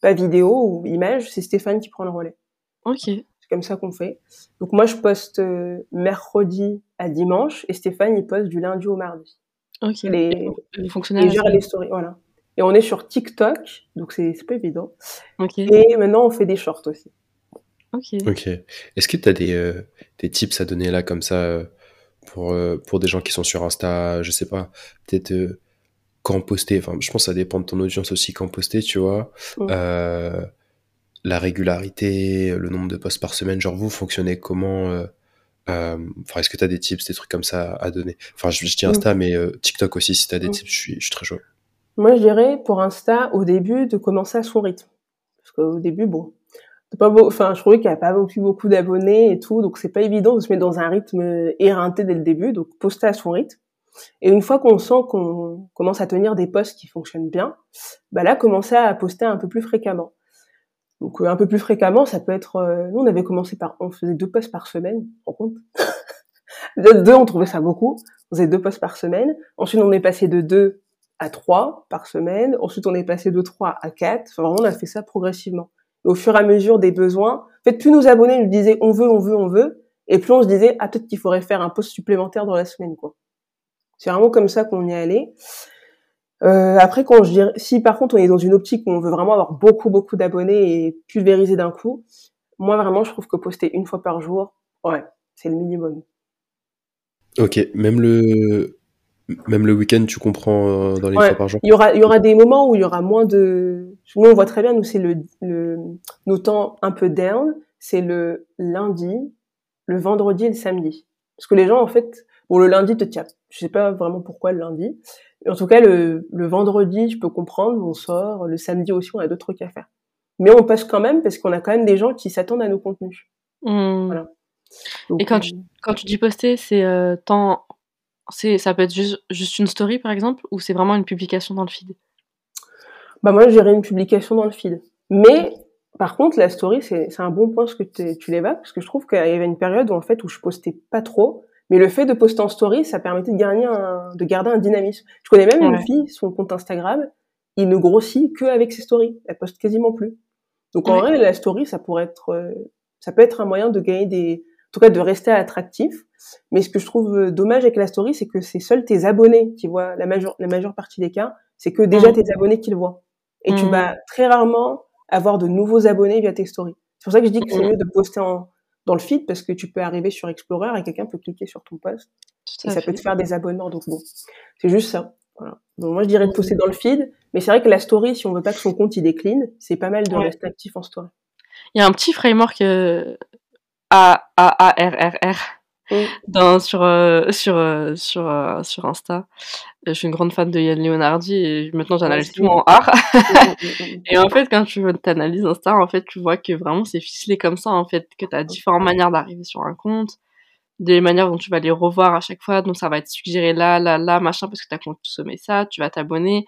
pas vidéo ou images, c'est Stéphane qui prend le relais. Ok. C'est comme ça qu'on fait. Donc moi, je poste mercredi à dimanche et Stéphane, il poste du lundi au mardi. Ok. Les, les fonctionnaires. gère les stories, voilà. Et on est sur TikTok, donc c'est pas évident. Et maintenant, on fait des shorts aussi. Ok. Est-ce que tu as des, euh, des tips à donner là, comme ça, euh, pour, euh, pour des gens qui sont sur Insta, je sais pas, peut-être quand poster, enfin, je pense que ça dépend de ton audience aussi, quand poster, tu vois. la régularité, le nombre de posts par semaine, genre vous fonctionnez comment euh, enfin, est-ce que tu as des tips, des trucs comme ça à donner? Enfin, je, dis Insta, mais euh, TikTok aussi, si tu as des tips, je suis, je suis très chaud. Moi, je dirais pour Insta, au début, de commencer à son rythme. Parce qu'au début, bon, pas beau, enfin, je trouvais qu'il n'y avait pas non plus beaucoup d'abonnés et tout, donc c'est pas évident de se mettre dans un rythme éreinté dès le début, donc poster à son rythme. Et une fois qu'on sent qu'on commence à tenir des posts qui fonctionnent bien, bah là, commencer à poster un peu plus fréquemment. Donc euh, un peu plus fréquemment, ça peut être. Euh, nous, on avait commencé par, on faisait deux posts par semaine, en compte? deux, on trouvait ça beaucoup. On faisait deux postes par semaine. Ensuite, on est passé de deux à trois par semaine. Ensuite, on est passé de trois à quatre. Enfin, vraiment, on a fait ça progressivement. au fur et à mesure des besoins, en fait, plus nos abonnés nous disaient on veut, on veut, on veut, et plus on se disait ah peut-être qu'il faudrait faire un poste supplémentaire dans la semaine, quoi. C'est vraiment comme ça qu'on y est allé. Euh, après, quand je dirais, si par contre on est dans une optique où on veut vraiment avoir beaucoup beaucoup d'abonnés et pulvériser d'un coup, moi vraiment je trouve que poster une fois par jour, ouais, c'est le minimum. Ok, même le même le week-end, tu comprends euh, dans les fois par jour? Il y aura il y aura des moments où il y aura moins de. Nous on voit très bien, nous c'est le, le nos temps un peu down, c'est le lundi, le vendredi et le samedi, parce que les gens en fait, bon le lundi te tient. Je sais pas vraiment pourquoi le lundi. En tout cas, le, le vendredi, je peux comprendre, on sort. Le samedi aussi, on a d'autres trucs à faire. Mais on passe quand même parce qu'on a quand même des gens qui s'attendent à nos contenus. Mmh. Voilà et quand tu, euh, quand tu dis poster, c'est euh, c'est ça peut être juste, juste, une story par exemple, ou c'est vraiment une publication dans le feed? Bah moi, j'irais une publication dans le feed. Mais par contre, la story, c'est un bon point ce que tu l'évoques, parce que je trouve qu'il y avait une période où en fait où je postais pas trop, mais le fait de poster en story, ça permettait de garder un, de garder un dynamisme. Je connais même une fille, son compte Instagram, il ne grossit que avec ses stories. Elle poste quasiment plus. Donc en vrai, la story, ça pourrait être, euh, ça peut être un moyen de gagner des, en tout cas de rester attractif. Mais ce que je trouve euh, dommage avec la story, c'est que c'est seuls tes abonnés qui voient la majeure, la majeure partie des cas. C'est que déjà mmh. tes abonnés qui le voient. Et tu mmh. vas très rarement avoir de nouveaux abonnés via tes stories. C'est pour ça que je dis que c'est mmh. mieux de poster en, dans le feed parce que tu peux arriver sur Explorer et quelqu'un peut cliquer sur ton post et ça peut te faire des abonnements. Donc bon, c'est juste ça. Voilà. Donc moi je dirais de poster dans le feed, mais c'est vrai que la story, si on veut pas que son compte il décline, c'est pas mal de rester actif en story. Il y a un petit framework euh, a A A R R R dans sur euh, sur euh, sur euh, sur Insta. Je suis une grande fan de Yann Leonardi et maintenant j'analyse tout en art. et en fait, quand tu t'analyses Insta, en fait, tu vois que vraiment c'est ficelé comme ça en fait, que tu as différentes manières d'arriver sur un compte, des manières dont tu vas les revoir à chaque fois, donc ça va être suggéré là, là, là, machin parce que tu as consommé ça, tu vas t'abonner.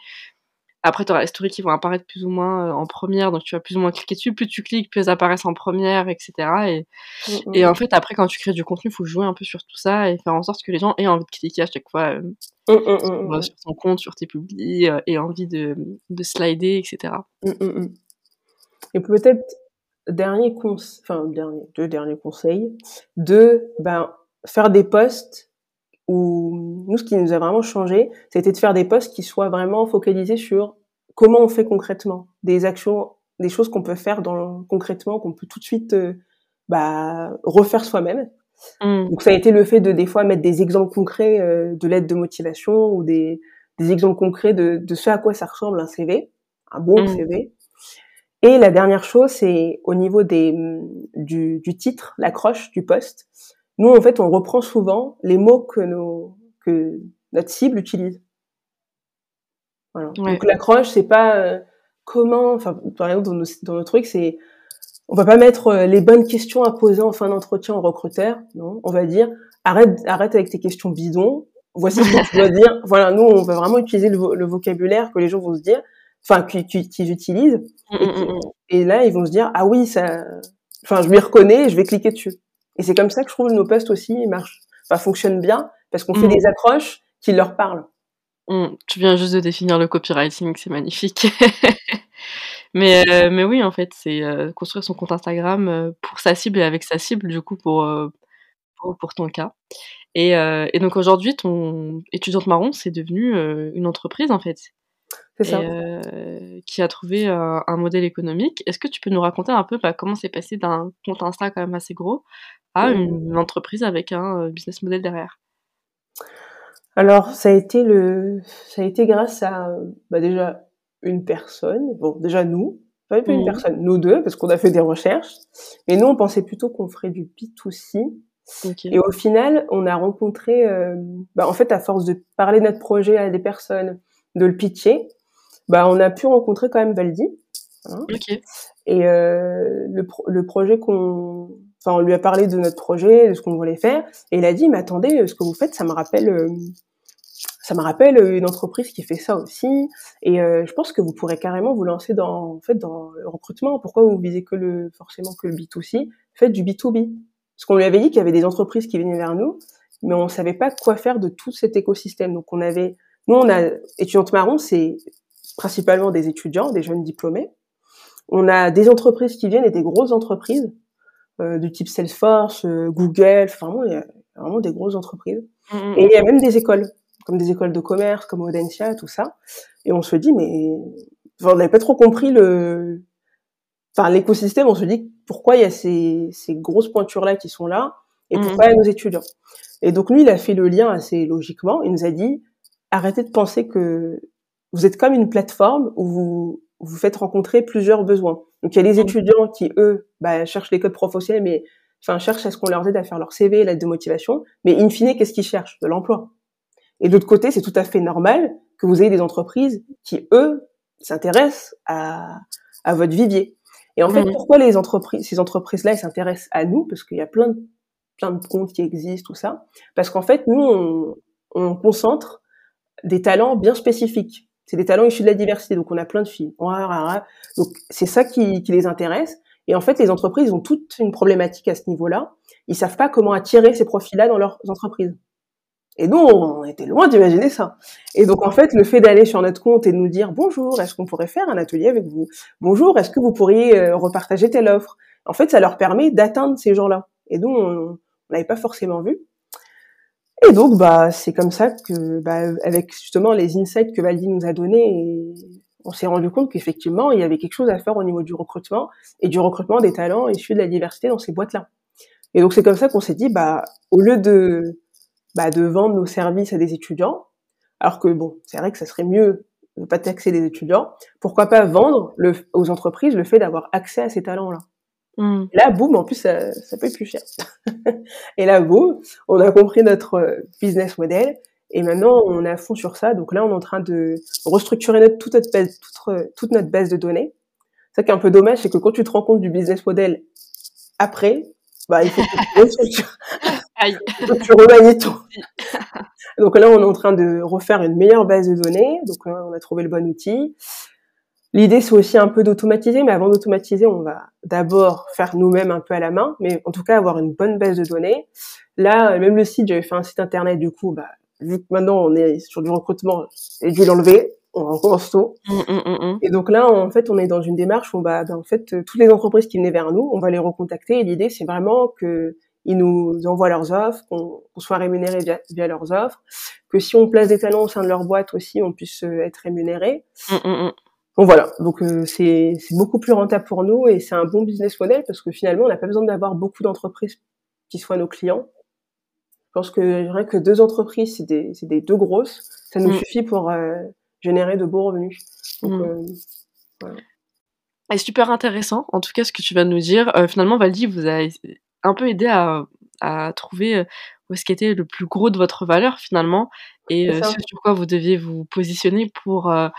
Après, tu auras les stories qui vont apparaître plus ou moins euh, en première, donc tu vas plus ou moins cliquer dessus. Plus tu cliques, plus elles apparaissent en première, etc. Et, mmh, mmh. et en fait, après, quand tu crées du contenu, il faut jouer un peu sur tout ça et faire en sorte que les gens aient envie de cliquer à chaque fois euh, mmh, sur son compte, sur tes publis, euh, et envie de, de slider, etc. Et peut-être, dernier conseil, enfin, dernier, deux derniers conseils, de ben, faire des posts où nous, ce qui nous a vraiment changé, c'était de faire des posts qui soient vraiment focalisés sur comment on fait concrètement, des actions, des choses qu'on peut faire dans, concrètement, qu'on peut tout de suite euh, bah, refaire soi-même. Mmh. Donc ça a été le fait de des fois mettre des exemples concrets euh, de l'aide de motivation ou des, des exemples concrets de, de, ce à quoi ça ressemble un CV, un bon mmh. CV. Et la dernière chose, c'est au niveau des, du, du titre, l'accroche du poste. Nous, en fait, on reprend souvent les mots que, nos, que notre cible utilise. Voilà. Donc l'accroche, c'est pas euh, comment, enfin par exemple dans nos, dans nos trucs, c'est on va pas mettre euh, les bonnes questions à poser en fin d'entretien au recruteur, non. On va dire arrête, arrête avec tes questions bidons. Voici ce que tu dois dire. Voilà, nous on va vraiment utiliser le, vocabulaire que les gens vont se dire, enfin qu'ils utilisent. Mm, et, mm, mm, et, là ils vont se dire ah oui ça, enfin je m'y reconnais, je vais cliquer dessus. Et c'est comme ça que je trouve que nos posts aussi marchent, enfin, fonctionnent bien, parce qu'on fait mm. des accroches qui leur parlent. Mm. Tu viens juste de définir le copywriting, c'est magnifique. mais, euh, mais oui, en fait, c'est euh, construire son compte Instagram euh, pour sa cible et avec sa cible, du coup, pour, pour, ton cas. Et, et donc aujourd'hui, ton étudiante marron, c'est devenu une entreprise, en fait. Euh, qui a trouvé un, modèle économique. Est-ce que tu peux nous raconter un peu bah, comment c'est passé d'un compte Insta quand même assez gros à une, entreprise avec un euh, business model derrière? Alors, ça a été le, ça a été grâce à bah, déjà une personne. Bon, déjà nous, pas une mmh. personne, nous deux, parce qu'on a fait des recherches. Mais nous, on pensait plutôt qu'on ferait du P2C. Et au final, on a rencontré, euh, bah, en fait, à force de parler de notre projet à des personnes, de le pitcher, bah, on a pu rencontrer quand même Valdi. Hein. Et euh, le, le projet qu'on, enfin, on lui a parlé de notre projet, de ce qu'on voulait faire, et il a dit, mais attendez, ce que vous faites, ça me rappelle, euh, ça me rappelle une entreprise qui fait ça aussi, et euh, je pense que vous pourrez carrément vous lancer dans, en fait, dans le recrutement. Pourquoi vous visez que le, forcément que le B2C Faites du B2B. Parce qu'on lui avait dit qu'il y avait des entreprises qui venaient vers nous, mais on savait pas quoi faire de tout cet écosystème. Donc on avait, nous on a étudiante marron, c'est principalement des étudiants, des jeunes diplômés. On a des entreprises qui viennent et des grosses entreprises euh, du type Salesforce, euh, Google, vraiment il y a vraiment des grosses entreprises. Mmh, mmh, et il y a même des écoles, comme des écoles de commerce, comme Audencia, tout ça. Et on se dit mais on n'avait pas trop compris le, enfin l'écosystème. On se dit pourquoi il y a ces, ces grosses pointures là qui sont là et mmh. pourquoi il y a nos étudiants? Et donc lui, il a fait le lien assez logiquement. Il nous a dit arrêtez de penser que vous êtes comme une plateforme où vous vous faites rencontrer plusieurs besoins. Donc il y a les étudiants qui eux bah, cherchent les codes professionnels, mais enfin cherchent à ce qu'on leur aide à faire leur CV, l'aide de motivation. Mais in fine, qu'est-ce qu'ils cherchent? De l'emploi. Et de l'autre côté, c'est tout à fait normal que vous ayez des entreprises qui eux s'intéressent à, à votre vivier. Et en fait, mmh. pourquoi les entreprises, ces entreprises-là, elles s'intéressent à nous? Parce qu'il y a plein de, plein de comptes qui existent, tout ça. Parce qu'en fait, nous, on, on, concentre des talents bien spécifiques. C'est des talents issus de la diversité. Donc, on a plein de filles. Donc, c'est ça qui, les intéresse. Et en fait, les entreprises ont toute une problématique à ce niveau-là. Ils savent pas comment attirer ces profils-là dans leurs entreprises. Et nous, on était loin d'imaginer ça. Et donc, en fait, le fait d'aller sur notre compte et de nous dire bonjour, est-ce qu'on pourrait faire un atelier avec vous? Bonjour, est-ce que vous pourriez euh, repartager telle offre? En fait, ça leur permet d'atteindre ces gens-là. Et donc, on n'avait pas forcément vu. Et donc, bah, c'est comme ça que, bah, avec justement les insights que Valdi nous a donnés, on s'est rendu compte qu'effectivement, il y avait quelque chose à faire au niveau du recrutement et du recrutement des talents issus de la diversité dans ces boîtes-là. Et donc, c'est comme ça qu'on s'est dit, bah, au lieu de bah, de vendre nos services à des étudiants, alors que bon, c'est vrai que ça serait mieux de pas taxer des étudiants. Pourquoi pas vendre aux entreprises le fait d'avoir accès à ces talents-là mmh. Là, boum, en plus, ça, ça peut être plus cher. et là, boum, on a compris notre euh, business model. Et maintenant, on est à fond sur ça. Donc là, on est en train de restructurer notre, toute, notre base, toute, toute notre base de données. Ça qui est un peu dommage, c'est que quand tu te rends compte du business model après, bah, il faut que tu tu remanies tout. donc là, on est en train de refaire une meilleure base de données. Donc là, on a trouvé le bon outil. L'idée, c'est aussi un peu d'automatiser, mais avant d'automatiser, on va d'abord faire nous-mêmes un peu à la main, mais en tout cas avoir une bonne base de données. Là, même le site, j'avais fait un site internet, du coup, bah, vu que maintenant on est sur du recrutement, j'ai dû l'enlever, on recommence tout. Mmh, mmh, mmh, et donc là, en fait, on est dans une démarche où, on bah, en fait, toutes les entreprises qui venaient vers nous, on va les recontacter. Et l'idée, c'est vraiment que ils nous envoient leurs offres, qu'on soit rémunéré via, leurs offres, que si on place des talents au sein de leur boîte aussi, on puisse euh, être rémunéré. Mm, mm, mm. Donc voilà, donc euh, c'est beaucoup plus rentable pour nous et c'est un bon business model parce que finalement, on n'a pas besoin d'avoir beaucoup d'entreprises qui soient nos clients. Je pense que rien que deux entreprises, c'est des, des, deux grosses, ça nous suffit pour euh, générer de beaux revenus. Donc, voilà. C'est super intéressant, en tout cas, ce que tu vas nous dire. finalement, Valdi vous avez un peu aidé à, à trouver où est-ce qu'était le plus gros de votre valeur finalement et sur quoi vous deviez vous positionner pour mmh.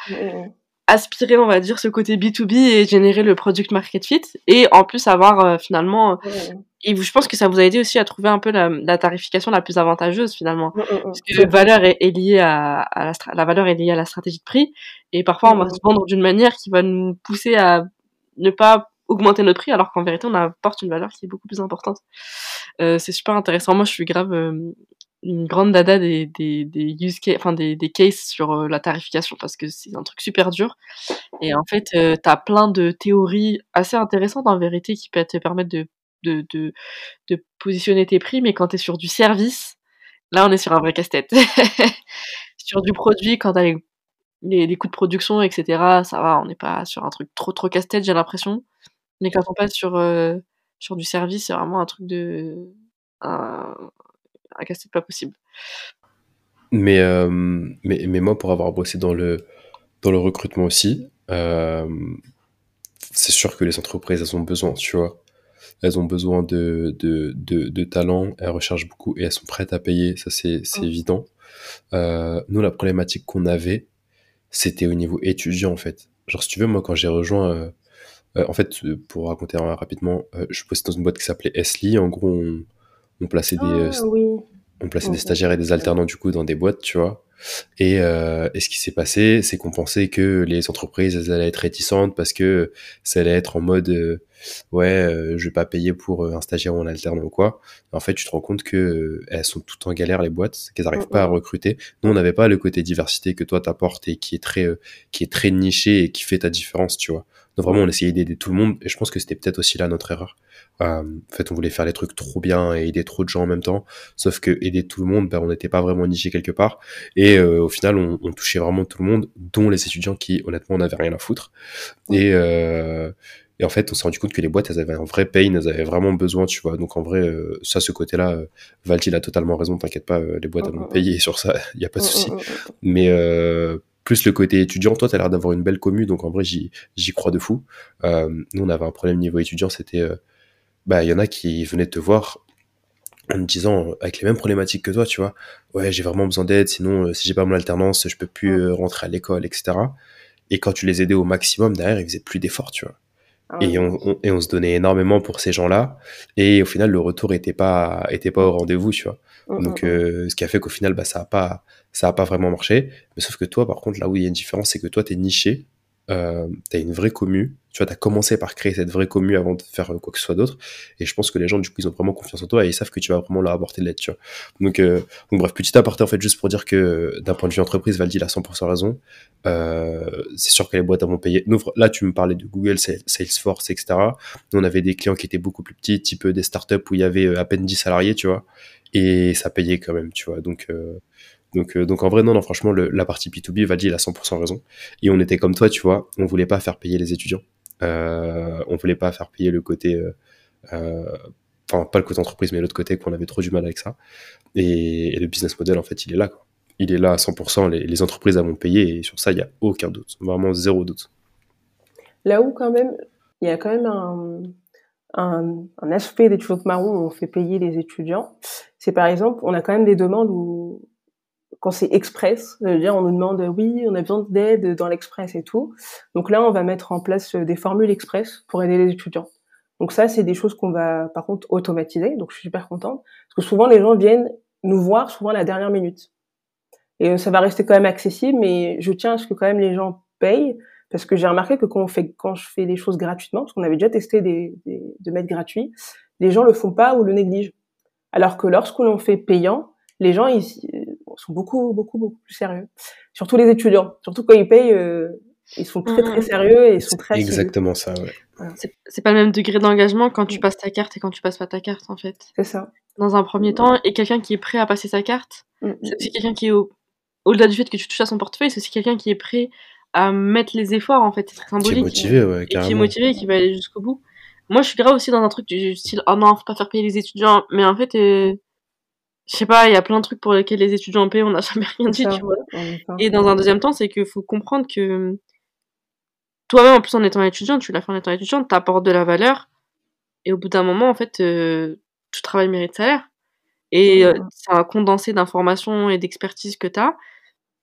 Aspirer, on va dire, ce côté B2B et générer le product market fit et en plus avoir finalement mmh, et je pense que ça vous a aidé aussi à trouver un peu la, tarification la plus avantageuse finalement parce que la valeur est, liée à, la, la, valeur est liée à la stratégie de prix et parfois on va se vendre d'une manière qui va nous pousser à ne pas augmenter notre prix alors qu'en vérité on apporte une valeur qui est beaucoup plus importante. Euh, c'est super intéressant. Moi je suis grave euh, une grande dada des, des, des use cases, enfin des, des cases sur euh, la tarification parce que c'est un truc super dur. Et en fait, euh, tu as plein de théories assez intéressantes en vérité qui peuvent te permettre de, de, de, de positionner tes prix, mais quand tu es sur du service, là on est sur un vrai casse-tête. sur du produit, quand tu les, les, coûts de production, etc., ça va, on n'est pas sur un truc trop trop casse-tête, j'ai l'impression. Mais quand on passe sur, euh, sur du service, c'est vraiment un truc de. Un casse-tête pas possible. Mais, euh, mais, mais, moi, pour avoir bossé dans le, dans le recrutement aussi, euh, c'est sûr que les entreprises, elles ont besoin, tu vois. Elles ont besoin de, de, de, de talent, elles recherchent beaucoup et elles sont prêtes à payer, ça c'est mmh. évident. nous, la problématique qu'on avait, c'était au niveau étudiant en fait. Genre, si tu veux, moi, quand j'ai rejoint euh, en fait, euh, pour raconter rapidement, euh, je bossais dans une boîte qui s'appelait Esli. En gros, on, plaçait des, ah, on plaçait des stagiaires et des alternants du coup dans des boîtes, tu vois. Et, euh, et ce qui s'est passé, c'est qu'on pensait que les entreprises elles allaient être réticentes parce que ça allait être en mode euh, ouais, euh, je vais pas payer pour euh, un stagiaire ou un alternant ou quoi. En fait, tu te rends compte que euh, elles sont toutes en galère les boîtes, qu'elles arrivent pas à recruter. Nous, on n'avait pas le côté diversité que toi t'apportes et qui est très euh, qui est très niché et qui fait ta différence, tu vois. Donc vraiment, on essayait d'aider tout le monde et je pense que c'était peut-être aussi là notre erreur. Euh, en fait, on voulait faire les trucs trop bien et aider trop de gens en même temps. Sauf que aider tout le monde, ben, on n'était pas vraiment niché quelque part. Et euh, au final, on, on, touchait vraiment tout le monde, dont les étudiants qui, honnêtement, n'avaient rien à foutre. Et, euh, et en fait, on s'est rendu compte que les boîtes, elles avaient un vrai pain, elles avaient vraiment besoin, tu vois. Donc en vrai, euh, ça, ce côté-là, Valtil a totalement raison, t'inquiète pas, les boîtes, elles vont payer sur ça, il n'y a pas de souci. Mais plus le côté étudiant, toi, t'as l'air d'avoir une belle commu, donc en vrai, j'y crois de fou. Euh, nous, on avait un problème niveau étudiant, c'était bah il y en a qui venaient te voir en me disant avec les mêmes problématiques que toi, tu vois, ouais j'ai vraiment besoin d'aide, sinon euh, si j'ai pas mon alternance, je peux plus euh, rentrer à l'école, etc. Et quand tu les aidais au maximum derrière, ils faisaient plus d'efforts, tu vois. Ah Et on, on- et on se donnait énormément pour ces gens-là, et au final le retour était pas était pas au rendez-vous, tu vois. Mm, Donc mm, mm. euh, ce qui a fait qu'au final bah ça a pas ça a pas vraiment marché. Mais sauf que toi par contre là où il y a une différence, c'est que toi t'es niché, euh, t'as une vraie commu. Tu vois, t'as commencé par créer cette vraie commu avant de faire euh, quoi que ce soit d'autre. Et je pense que les gens, du coup, ils ont vraiment confiance en toi et ils savent que tu vas vraiment leur apporter de l'aide, tu vois. Donc, euh, bref, petit aparté, en fait, juste pour dire que euh, d'un point de vue entreprise, Valdi a 100% raison. C'est sûr que les boîtes payer. Nous, là, tu me parlais de Google, Sal- Salesforce, etc. Nous, on avait des clients qui étaient beaucoup plus petits, type des startups où il y avait à peine 10 salariés, tu vois. Et ça payait quand même, tu vois. Donc, euh, donc, euh, donc en vrai, non, non, franchement, le- la partie P2B, Valdi, il a 100% raison. Et on était comme toi, tu vois, on voulait pas faire payer les étudiants. Euh, on voulait pas faire payer le côté, euh, euh, enfin pas le côté entreprise, mais l'autre côté qu'on avait trop du mal avec ça. Et, et le business model, en fait, il est là. Quoi. Il est là à 100%. Les, les entreprises vont payer et sur ça, il y a aucun doute, vraiment zéro doute. Là où quand même, il y a quand même un, un, un aspect d'étudiante marron où on fait payer les étudiants, c'est par exemple, on a quand même des demandes où, quand c'est express, dire on nous demande oui, on a besoin d'aide dans l'express et tout. Donc là, on va mettre en place des formules express pour aider les étudiants. Donc ça, c'est des choses qu'on va par contre automatiser. Donc je suis super contente parce que souvent les gens viennent nous voir souvent à la dernière minute. Et ça va rester quand même accessible, mais je tiens à ce que quand même les gens payent parce que j'ai remarqué que quand on fait, quand je fais des choses gratuitement, parce qu'on avait déjà testé des, des, de mettre gratuit, les gens le font pas ou le négligent. Alors que lorsque l'on fait payant, les gens ils, sont beaucoup, beaucoup, beaucoup plus sérieux. Surtout les étudiants. Surtout quand ils payent, euh, ils sont très, très sérieux et ils sont très Exactement ça, ouais. Voilà. C'est pas le même degré d'engagement quand tu passes ta carte et quand tu passes pas ta carte, en fait. C'est ça. Dans un premier temps, et quelqu'un qui est prêt à passer sa carte, mm. c'est aussi quelqu'un qui est au, au-delà du fait que tu touches à son portefeuille, c'est aussi quelqu'un qui est prêt à mettre les efforts, en fait. C'est très symbolique. Qui est motivé, ouais, et qui est motivé et qui va aller jusqu'au bout. Moi, je suis grave aussi dans un truc du style, oh non, faut pas faire payer les étudiants. Mais en fait, euh, je sais pas, il y a plein de trucs pour lesquels les étudiants payent, on n'a jamais rien dit, ça, tu vois. Et dans un deuxième temps, c'est qu'il faut comprendre que toi-même, en plus en étant étudiant, tu l'as fait en étant étudiant, t'apportes de la valeur. Et au bout d'un moment, en fait, euh, tout travail mérite salaire. Et euh, c'est un condensé d'informations et d'expertise que t'as.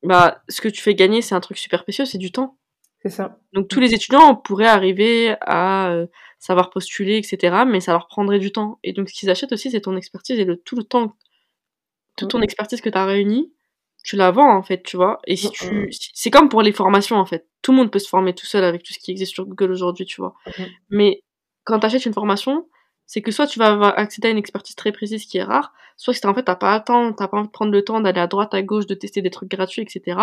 Bah, ce que tu fais gagner, c'est un truc super précieux, c'est du temps. C'est ça. Donc tous les étudiants pourraient arriver à euh, savoir postuler, etc. Mais ça leur prendrait du temps. Et donc ce qu'ils achètent aussi, c'est ton expertise et le, tout le temps, toute ton expertise que tu as réunie, tu la vends en fait, tu vois. Et si tu, c'est comme pour les formations en fait. Tout le monde peut se former tout seul avec tout ce qui existe sur Google aujourd'hui, tu vois. Mais quand tu achètes une formation, c'est que soit tu vas avoir accéder à une expertise très précise qui est rare, soit si en fait t'as pas le temps, t'as pas envie de prendre le temps d'aller à droite, à gauche, de tester des trucs gratuits, etc.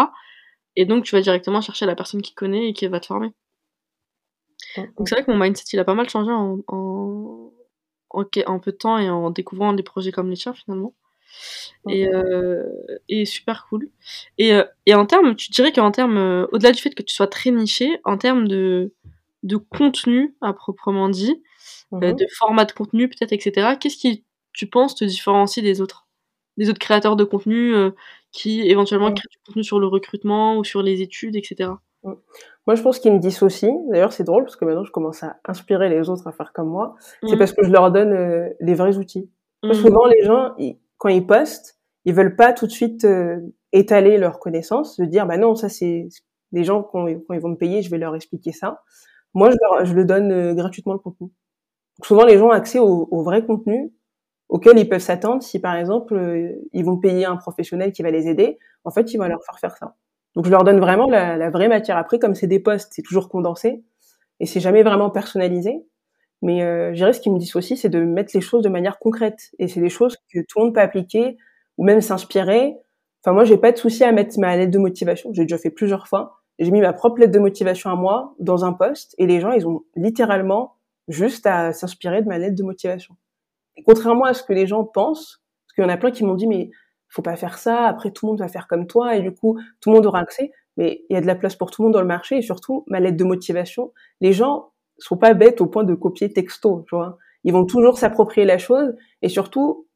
Et donc, tu vas directement chercher la personne qui connaît et qui va te former. Donc, c'est vrai que mon mindset, il a pas mal changé en, en, en, en peu de temps et en découvrant des projets comme les tiens, finalement. Et, euh, et super cool. Et, euh, et en termes, tu dirais qu'en termes, euh, au-delà du fait que tu sois très niché, en termes de, de contenu à proprement dit, Mhm. euh, de format de contenu peut-être, etc., qu'est-ce qui, tu penses, te différencie des autres Des autres créateurs de contenu euh, qui éventuellement Mhm. créent du contenu sur le recrutement ou sur les études, etc. Moi, je pense qu'ils me dissocient. D'ailleurs, c'est drôle parce que maintenant, je commence à inspirer les autres à faire comme moi. C'est parce que je leur donne euh, les vrais outils. Mhm. Souvent, les gens, ils- quand ils postent, ils veulent pas tout de suite euh, étaler leurs connaissances, de dire, bah non, ça c'est les gens quand, ils vont me payer, je vais leur expliquer ça. Moi, je, leur, je le donne euh, gratuitement le contenu. Souvent, les gens ont accès au, au vrai contenu auxquels ils peuvent s'attendre si par exemple euh, ils vont payer un professionnel qui va les aider. En fait, il va leur faire faire ça. Donc je leur donne vraiment la, la vraie matière. Après, comme c'est des postes, c'est toujours condensé et c'est jamais vraiment personnalisé. Mais euh, je dirais ce qui me dissocie, c'est de mettre les choses de manière concrète. Et c'est des choses que tout le monde peut appliquer ou même s'inspirer. Enfin, moi, j'ai pas de souci à mettre ma lettre de motivation. J'ai déjà fait plusieurs fois. J'ai mis ma propre lettre de motivation à moi dans un poste et les gens, ils ont littéralement juste à s'inspirer de ma lettre de motivation. Et contrairement à ce que les gens pensent, parce qu'il y en a plein qui m'ont dit, mais faut pas faire ça, après tout le monde va faire comme toi et du coup, tout le monde aura accès. Mais il y a de la place pour tout le monde dans le marché et surtout, ma lettre de motivation, les gens sont pas bêtes au point de copier texto, tu vois. Ils vont toujours s'approprier la chose et surtout,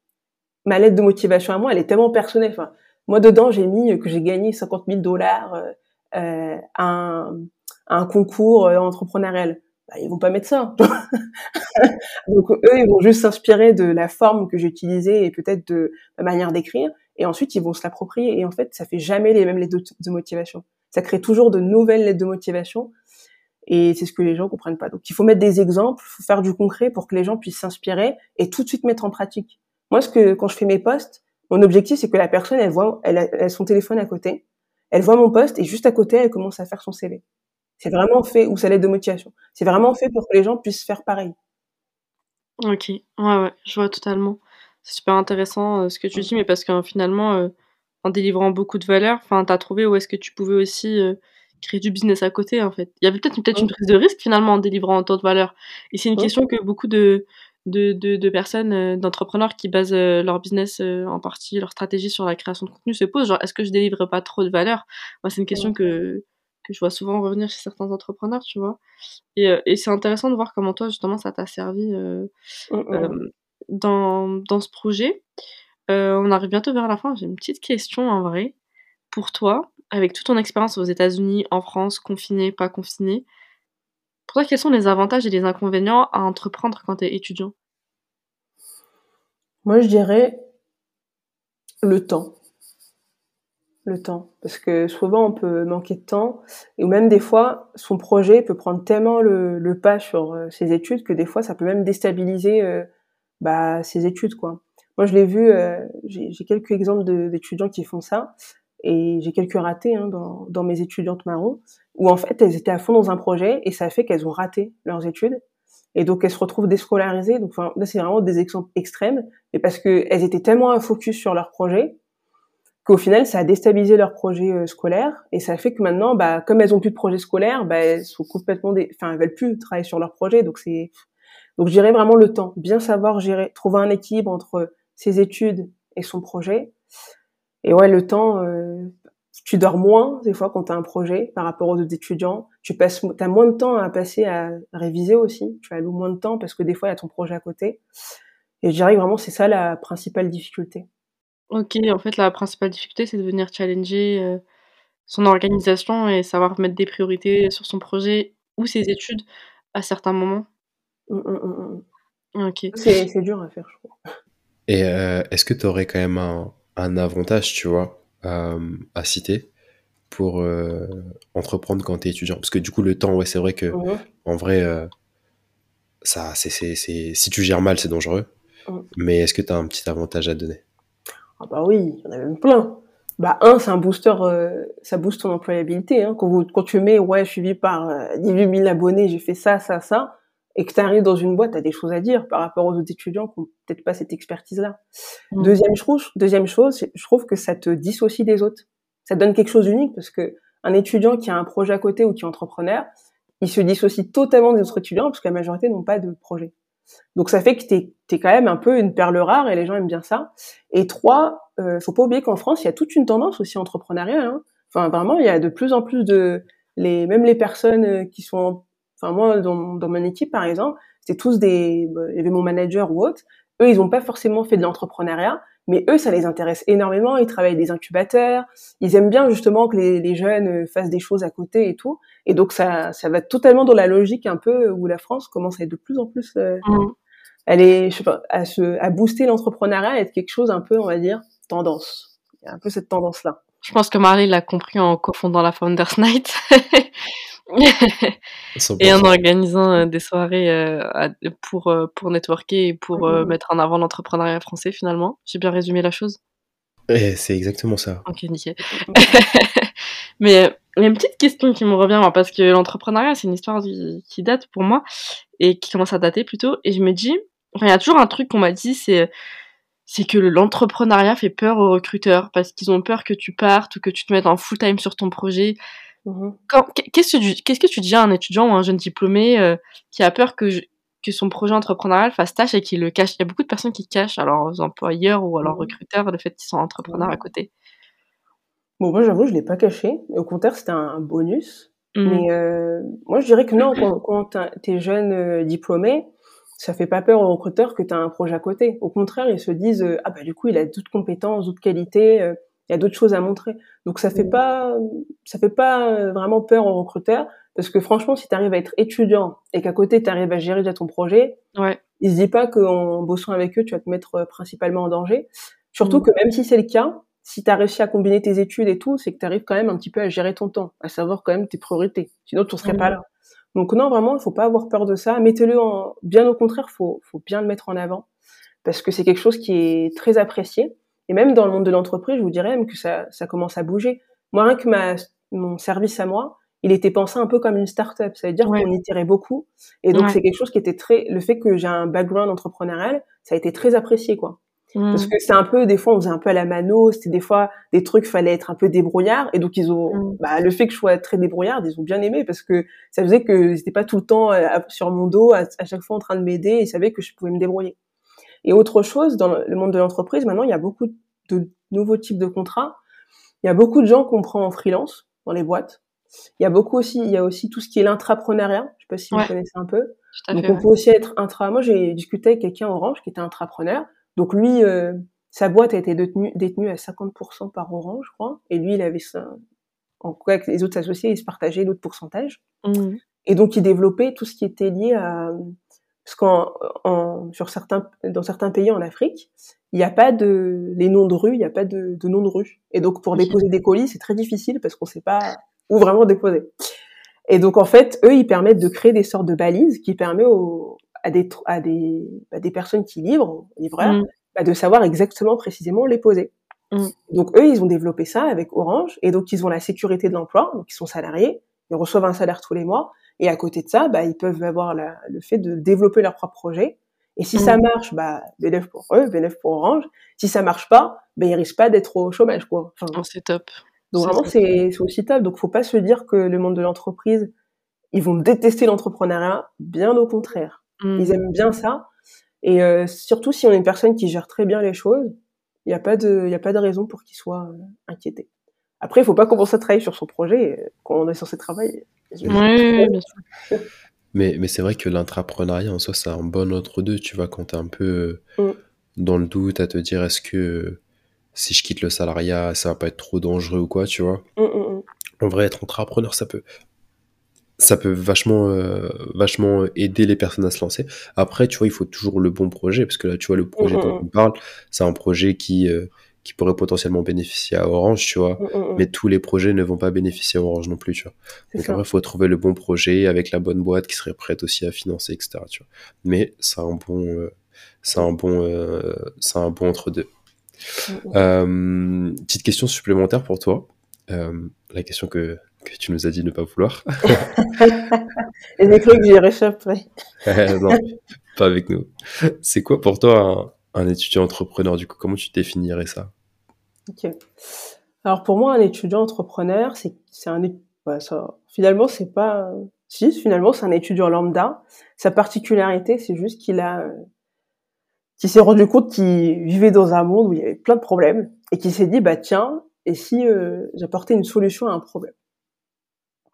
ma lettre de motivation à moi, elle est tellement personnelle. Enfin, moi, dedans, j'ai mis que j'ai gagné 50 000 dollars euh, euh, à, un, un, concours euh, entrepreneurial. Bah, ils vont pas mettre ça. Donc eux, ils vont juste s'inspirer de la forme que j'ai utilisée et peut-être de la manière d'écrire. Et ensuite, ils vont se l'approprier. Et en fait, ça fait jamais les mêmes lettres de motivation. Ça crée toujours de nouvelles lettres de motivation et c'est ce que les gens comprennent pas. Donc il faut mettre des exemples, il faut faire du concret pour que les gens puissent s'inspirer et tout de suite mettre en pratique. Moi, ce que quand je fais mes posts, mon objectif c'est que la personne elle voit, elle a, son téléphone à côté, elle voit mon post et juste à côté elle commence à faire son CV. C'est vraiment fait ou sa lettre de motivation. C'est vraiment fait pour que les gens puissent faire pareil. Ok, ouais ouais, je vois totalement. C'est super intéressant euh, ce que tu dis, mais parce que finalement, euh, en délivrant beaucoup de valeur, enfin, t'as trouvé où est-ce que tu pouvais aussi euh, créer du business à côté en fait. Il y avait peut-être peut-être une prise de risque finalement en délivrant autant de valeur. Et c'est une question que beaucoup de de, de, de personnes, euh, d'entrepreneurs qui basent euh, leur business euh, en partie, leur stratégie sur la création de contenu se posent. Genre, est-ce que je délivre pas trop de valeur? Moi, c'est une question que, que je vois souvent revenir chez certains entrepreneurs, tu vois. Et, et c'est intéressant de voir comment toi, justement, ça t'a servi euh, dans, dans ce projet. on arrive bientôt vers la fin. J'ai une petite question en vrai. Pour toi, avec toute ton expérience aux États-Unis, en France, confiné, pas confiné, pour toi, quels sont les avantages et les inconvénients à entreprendre quand tu es étudiant? Moi, je dirais le temps. Le temps. Parce que souvent, on peut manquer de temps. Et même des fois, son projet peut prendre tellement le, pas sur euh, ses études que des fois, ça peut même déstabiliser euh, bah, ses études. quoi. Moi, je l'ai vu, euh, j'ai quelques exemples d'étudiants qui font ça et j'ai quelques ratés hein, dans, dans, mes étudiantes marron, où en fait elles étaient à fond dans un projet et ça fait qu'elles ont raté leurs études et donc elles se retrouvent déscolarisées. Donc là c'est vraiment des exemples extrêmes, mais parce que elles étaient tellement à focus sur leur projet qu'au final ça a déstabilisé leur projet euh, scolaire et ça fait que maintenant, bah comme elles ont plus de projet scolaire, bah elles sont complètement, des... enfin elles veulent plus travailler sur leur projet. Donc c'est donc je dirais vraiment le temps, bien savoir gérer, trouver un équilibre entre ses études et son projet et ouais, le temps, euh, tu dors moins des fois quand tu as un projet par rapport aux autres étudiants. Tu passes, as moins de temps à passer à réviser aussi. Tu alloues moins de temps parce que des fois il y a ton projet à côté. Et je dirais que vraiment c'est ça la principale difficulté. Ok, en fait la principale difficulté c'est de venir challenger euh, son organisation et savoir mettre des priorités sur son projet ou ses études à certains moments. Mmh, mmh, mmh, ok. C'est dur à faire, je crois. Et euh, est-ce que tu aurais quand même un, un avantage, tu vois, euh, à citer pour euh, entreprendre quand tu es étudiant Parce que du coup, le temps, ouais, c'est vrai que en vrai, euh, ça, c'est, c'est, si tu gères mal, c'est dangereux. Mais est-ce que tu as un petit avantage à donner? Ah bah oui, il y en a même plein. Bah un, c'est un booster, ça booste ton employabilité. Hein. Quand, quand tu mets, ouais, je suis suivi par 18 000 abonnés, j'ai fait ça, ça, ça, et que tu arrives dans une boîte, tu as des choses à dire par rapport aux autres étudiants qui n'ont peut-être pas cette expertise-là. Mmh. Deuxième, chose, deuxième chose, je trouve que ça te dissocie des autres. Ça donne quelque chose d'unique parce que un étudiant qui a un projet à côté ou qui est entrepreneur, il se dissocie totalement des autres étudiants parce que la majorité n'ont pas de projet. Donc ça fait que tu es, quand même un peu une perle rare et les gens aiment bien ça. Et trois, euh, faut pas oublier qu'en France, il y a toute une tendance aussi entrepreneuriale. Hein. Enfin vraiment, il y a de plus en plus de les même les personnes euh, qui sont Enfin, moi, dans, dans mon équipe, par exemple, c'était tous des, bah, il y avait mon manager ou autre. Eux, ils n'ont pas forcément fait de l'entrepreneuriat, mais eux, ça les intéresse énormément. Ils travaillent des incubateurs. Ils aiment bien justement que les, les, jeunes euh, fassent des choses à côté et tout. Et donc, ça, ça va totalement dans la logique un peu où la France commence à être de plus en plus, euh, mmh. elle est, je sais pas, à se, à booster l'entrepreneuriat, à être quelque chose un peu, on va dire, tendance. Il y a un peu cette tendance-là. Je pense que Marley l'a compris en cofondant la Founders Night. et en organisant euh, des soirées euh, pour, euh, pour networker et pour mmh mettre en avant l'entrepreneuriat français finalement. J'ai bien résumé la chose? Eh, C'est exactement ça. Ok, nickel. Mais il y a une petite question qui me revient, parce que l'entrepreneuriat, c'est une histoire qui date pour moi, et qui commence à dater plutôt, et je me dis, il y a toujours un truc qu'on m'a dit, c'est c'est que l'entrepreneuriat fait peur aux recruteurs parce qu'ils ont peur que tu partes ou que tu te mettes en full time sur ton projet. Mmh qu'est-ce que tu dis à un étudiant ou un jeune diplômé euh, qui a peur que, que son projet entrepreneurial fasse tâche et qu'il le cache? Il y a beaucoup de personnes qui cachent à leurs employeurs ou à leurs mmh recruteurs le fait qu'ils sont entrepreneurs à mmh. côté. Bon, moi j'avoue, je l'ai pas caché. Au contraire, c'était un bonus. Mais euh, moi, je dirais que non, quand, quand tu es jeune euh, diplômé, ça fait pas peur aux recruteurs que tu as un projet à côté. Au contraire, ils se disent ah bah du coup, il a d'autres compétences, d'autres qualités il y a d'autres choses à montrer. Donc ça fait pas ça fait pas euh, vraiment peur aux recruteurs parce que franchement si tu arrives à être étudiant et qu'à côté tu arrives à gérer déjà ton projet, ouais. ils se disent pas qu'en bossant avec eux, tu vas te mettre euh, principalement en danger. Surtout mm. que même si c'est le cas, si tu as réussi à combiner tes études et tout, c'est que tu arrives quand même un petit peu à gérer ton temps, à savoir quand même tes priorités. Sinon tu serais pas là. Donc non, vraiment, il faut pas avoir peur de ça. Mettez-le en bien au contraire, faut faut bien le mettre en avant parce que c'est quelque chose qui est très apprécié. Et même dans le monde de l'entreprise, je vous dirais même que ça, ça commence à bouger. Moi, rien que ma, mon service à moi, il était pensé un peu comme une start-up. Ça veut dire qu'on y tirait beaucoup. Et donc, c'est quelque chose qui était très, le fait que j'ai un background entrepreneurial, ça a été très apprécié, quoi. Parce mmh. que c'est un peu, des fois, on faisait un peu à la mano, c'était des fois des trucs, fallait être un peu débrouillard. Et donc, ils ont, mmh. bah, le fait que je sois très débrouillard, ils ont bien aimé parce que ça faisait que n'étaient pas tout le temps euh, sur mon dos, à, à, chaque fois en train de m'aider et ils savaient que je pouvais me débrouiller. Et autre chose, dans le monde de l'entreprise, maintenant, il y a beaucoup de nouveaux types de contrats. Il y a beaucoup de gens qu'on prend en freelance dans les boîtes. Il y a beaucoup aussi, il y a aussi tout ce qui est l'intrapreneuriat. Je sais pas si vous connaissez un peu. Donc on peut aussi être intra. Moi j'ai discuté avec quelqu'un Orange qui était intrapreneur. Donc lui, euh, sa boîte a été détenue, détenue à 50% par Orange, je crois. Et lui, il avait ça. En quoi avec les autres associés, ils se partageaient l'autre pourcentage. Mmh. Et donc il développait tout ce qui était lié à parce qu'en sur certains dans certains pays en Afrique, il n'y a pas de les noms de rue, il n'y a pas de, de nom de rue. Et donc pour déposer des colis, c'est très difficile parce qu'on ne sait pas où vraiment déposer. Et donc en fait, eux, ils permettent de créer des sortes de balises qui permettent aux, à des à des, à des personnes qui livrent, livreurs, mm. bah, de savoir exactement précisément où les poser. Mm. Donc eux, ils ont développé ça avec Orange et donc ils ont la sécurité de l'emploi, donc ils sont salariés, ils reçoivent un salaire tous les mois et à côté de ça, bah, ils peuvent avoir la, le fait de développer leur propre projet. Et si ça mmh. marche, bah, bénéf pour eux, bénéf pour Orange. Si ça marche pas, bah, ils risquent pas d'être au chômage, quoi. Enfin, oh, c'est top. Donc vraiment, c'est aussi top. Donc faut pas se dire que le monde de l'entreprise, ils vont détester l'entrepreneuriat. Bien au contraire. Mmh. Ils aiment bien ça. Et euh, surtout si on est une personne qui gère très bien les choses, il n'y a pas de, a pas de raison pour qu'ils soient euh, inquiétés. Après, il faut pas commencer à travailler sur son projet euh, quand on est censé travailler. Oui, bien sûr. Mais, mais c'est vrai que l'intrapreneuriat en soi, c'est un bon entre deux, tu vois, quand t'es un peu mm. dans le doute à te dire est-ce que si je quitte le salariat, ça va pas être trop dangereux ou quoi, tu vois. Mm, mm, en vrai, être entrepreneur, ça peut, ça peut vachement, euh, vachement aider les personnes à se lancer. Après, tu vois, il faut toujours le bon projet, parce que là, tu vois, le projet dont on parle, c'est un projet qui, euh, qui pourrait potentiellement bénéficier à Orange, tu vois. Mm, mm, mm. Mais tous les projets ne vont pas bénéficier à Orange non plus, tu vois. Donc il faut trouver le bon projet avec la bonne boîte qui serait prête aussi à financer, etc. Tu vois. Mais c'est un bon, euh, c'est un bon, euh, c'est un bon entre deux. Euh, petite question supplémentaire pour toi. la question que, que tu nous as dit ne pas vouloir. Et des trucs que j'y réchapperai. non, pas avec nous. C'est quoi pour toi un, un étudiant entrepreneur, du coup, comment tu définirais ça? Ok. Alors pour moi, un étudiant entrepreneur, c'est un ça, finalement c'est pas si finalement c'est un étudiant lambda. Sa particularité, c'est juste qu'il a qui s'est rendu compte qu'il vivait dans un monde où il y avait plein de problèmes et qu'il s'est dit bah tiens et si euh, j'apportais une solution à un problème?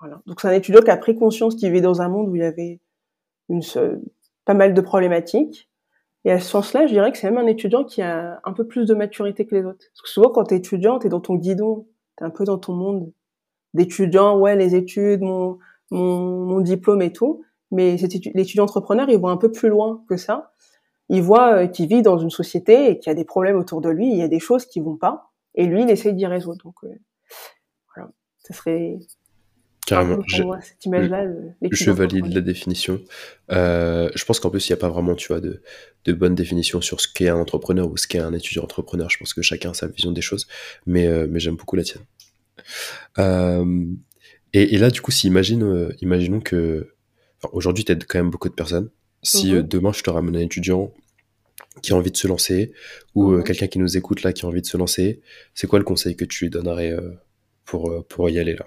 Voilà. Donc c'est un étudiant qui a pris conscience qu'il vivait dans un monde où il y avait pas mal de problématiques et à ce sens-là, je dirais que c'est même un étudiant qui a un peu plus de maturité que les autres. Parce que souvent, quand t'es étudiant, t'es dans ton guidon, t'es un peu dans ton monde d'étudiant, ouais, les études, mon, mon, diplôme et tout. Mais l'étudiant entrepreneur, il voit un peu plus loin que ça. Il voit euh, qu'il vit dans une société et qu'il y a des problèmes autour de lui, il y a des choses qui vont pas. Et lui, il essaye d'y résoudre. Donc, euh, voilà. Ça serait Carrément. Je, cette image-là, je valide la définition. Euh, je pense qu'en plus, il n'y a pas vraiment, tu vois, de, de bonne définition sur ce qu'est un entrepreneur ou ce qu'est un étudiant entrepreneur. Je pense que chacun a sa vision des choses, mais, euh, mais j'aime beaucoup la tienne. Euh, et, là, du coup, si imagine, imaginons que aujourd'hui, tu aides quand même beaucoup de personnes. Si mm-hmm. demain, je te ramène un étudiant qui a envie de se lancer ou mm-hmm. quelqu'un qui nous écoute là qui a envie de se lancer, c'est quoi le conseil que tu lui donnerais pour, pour y aller là?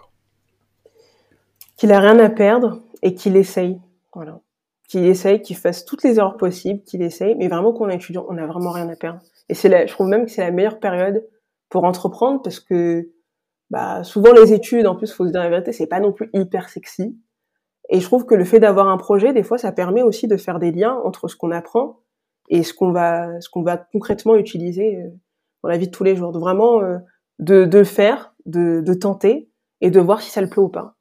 Qu'il a rien à perdre et qu'il essaye. Voilà. Qu'il essaye, qu'il fasse toutes les erreurs possibles, qu'il essaye, mais vraiment qu'on est étudiant, on n'a vraiment rien à perdre. Et c'est je trouve même que c'est la meilleure période pour entreprendre parce que bah, souvent les études, en plus, faut se dire la vérité, c'est pas non plus hyper sexy. Et je trouve que le fait d'avoir un projet, des fois, ça permet aussi de faire des liens entre ce qu'on apprend et ce qu'on va, concrètement utiliser euh, dans la vie de tous les jours. De vraiment euh, de, le faire, de, de tenter et de voir si ça le plaît ou pas.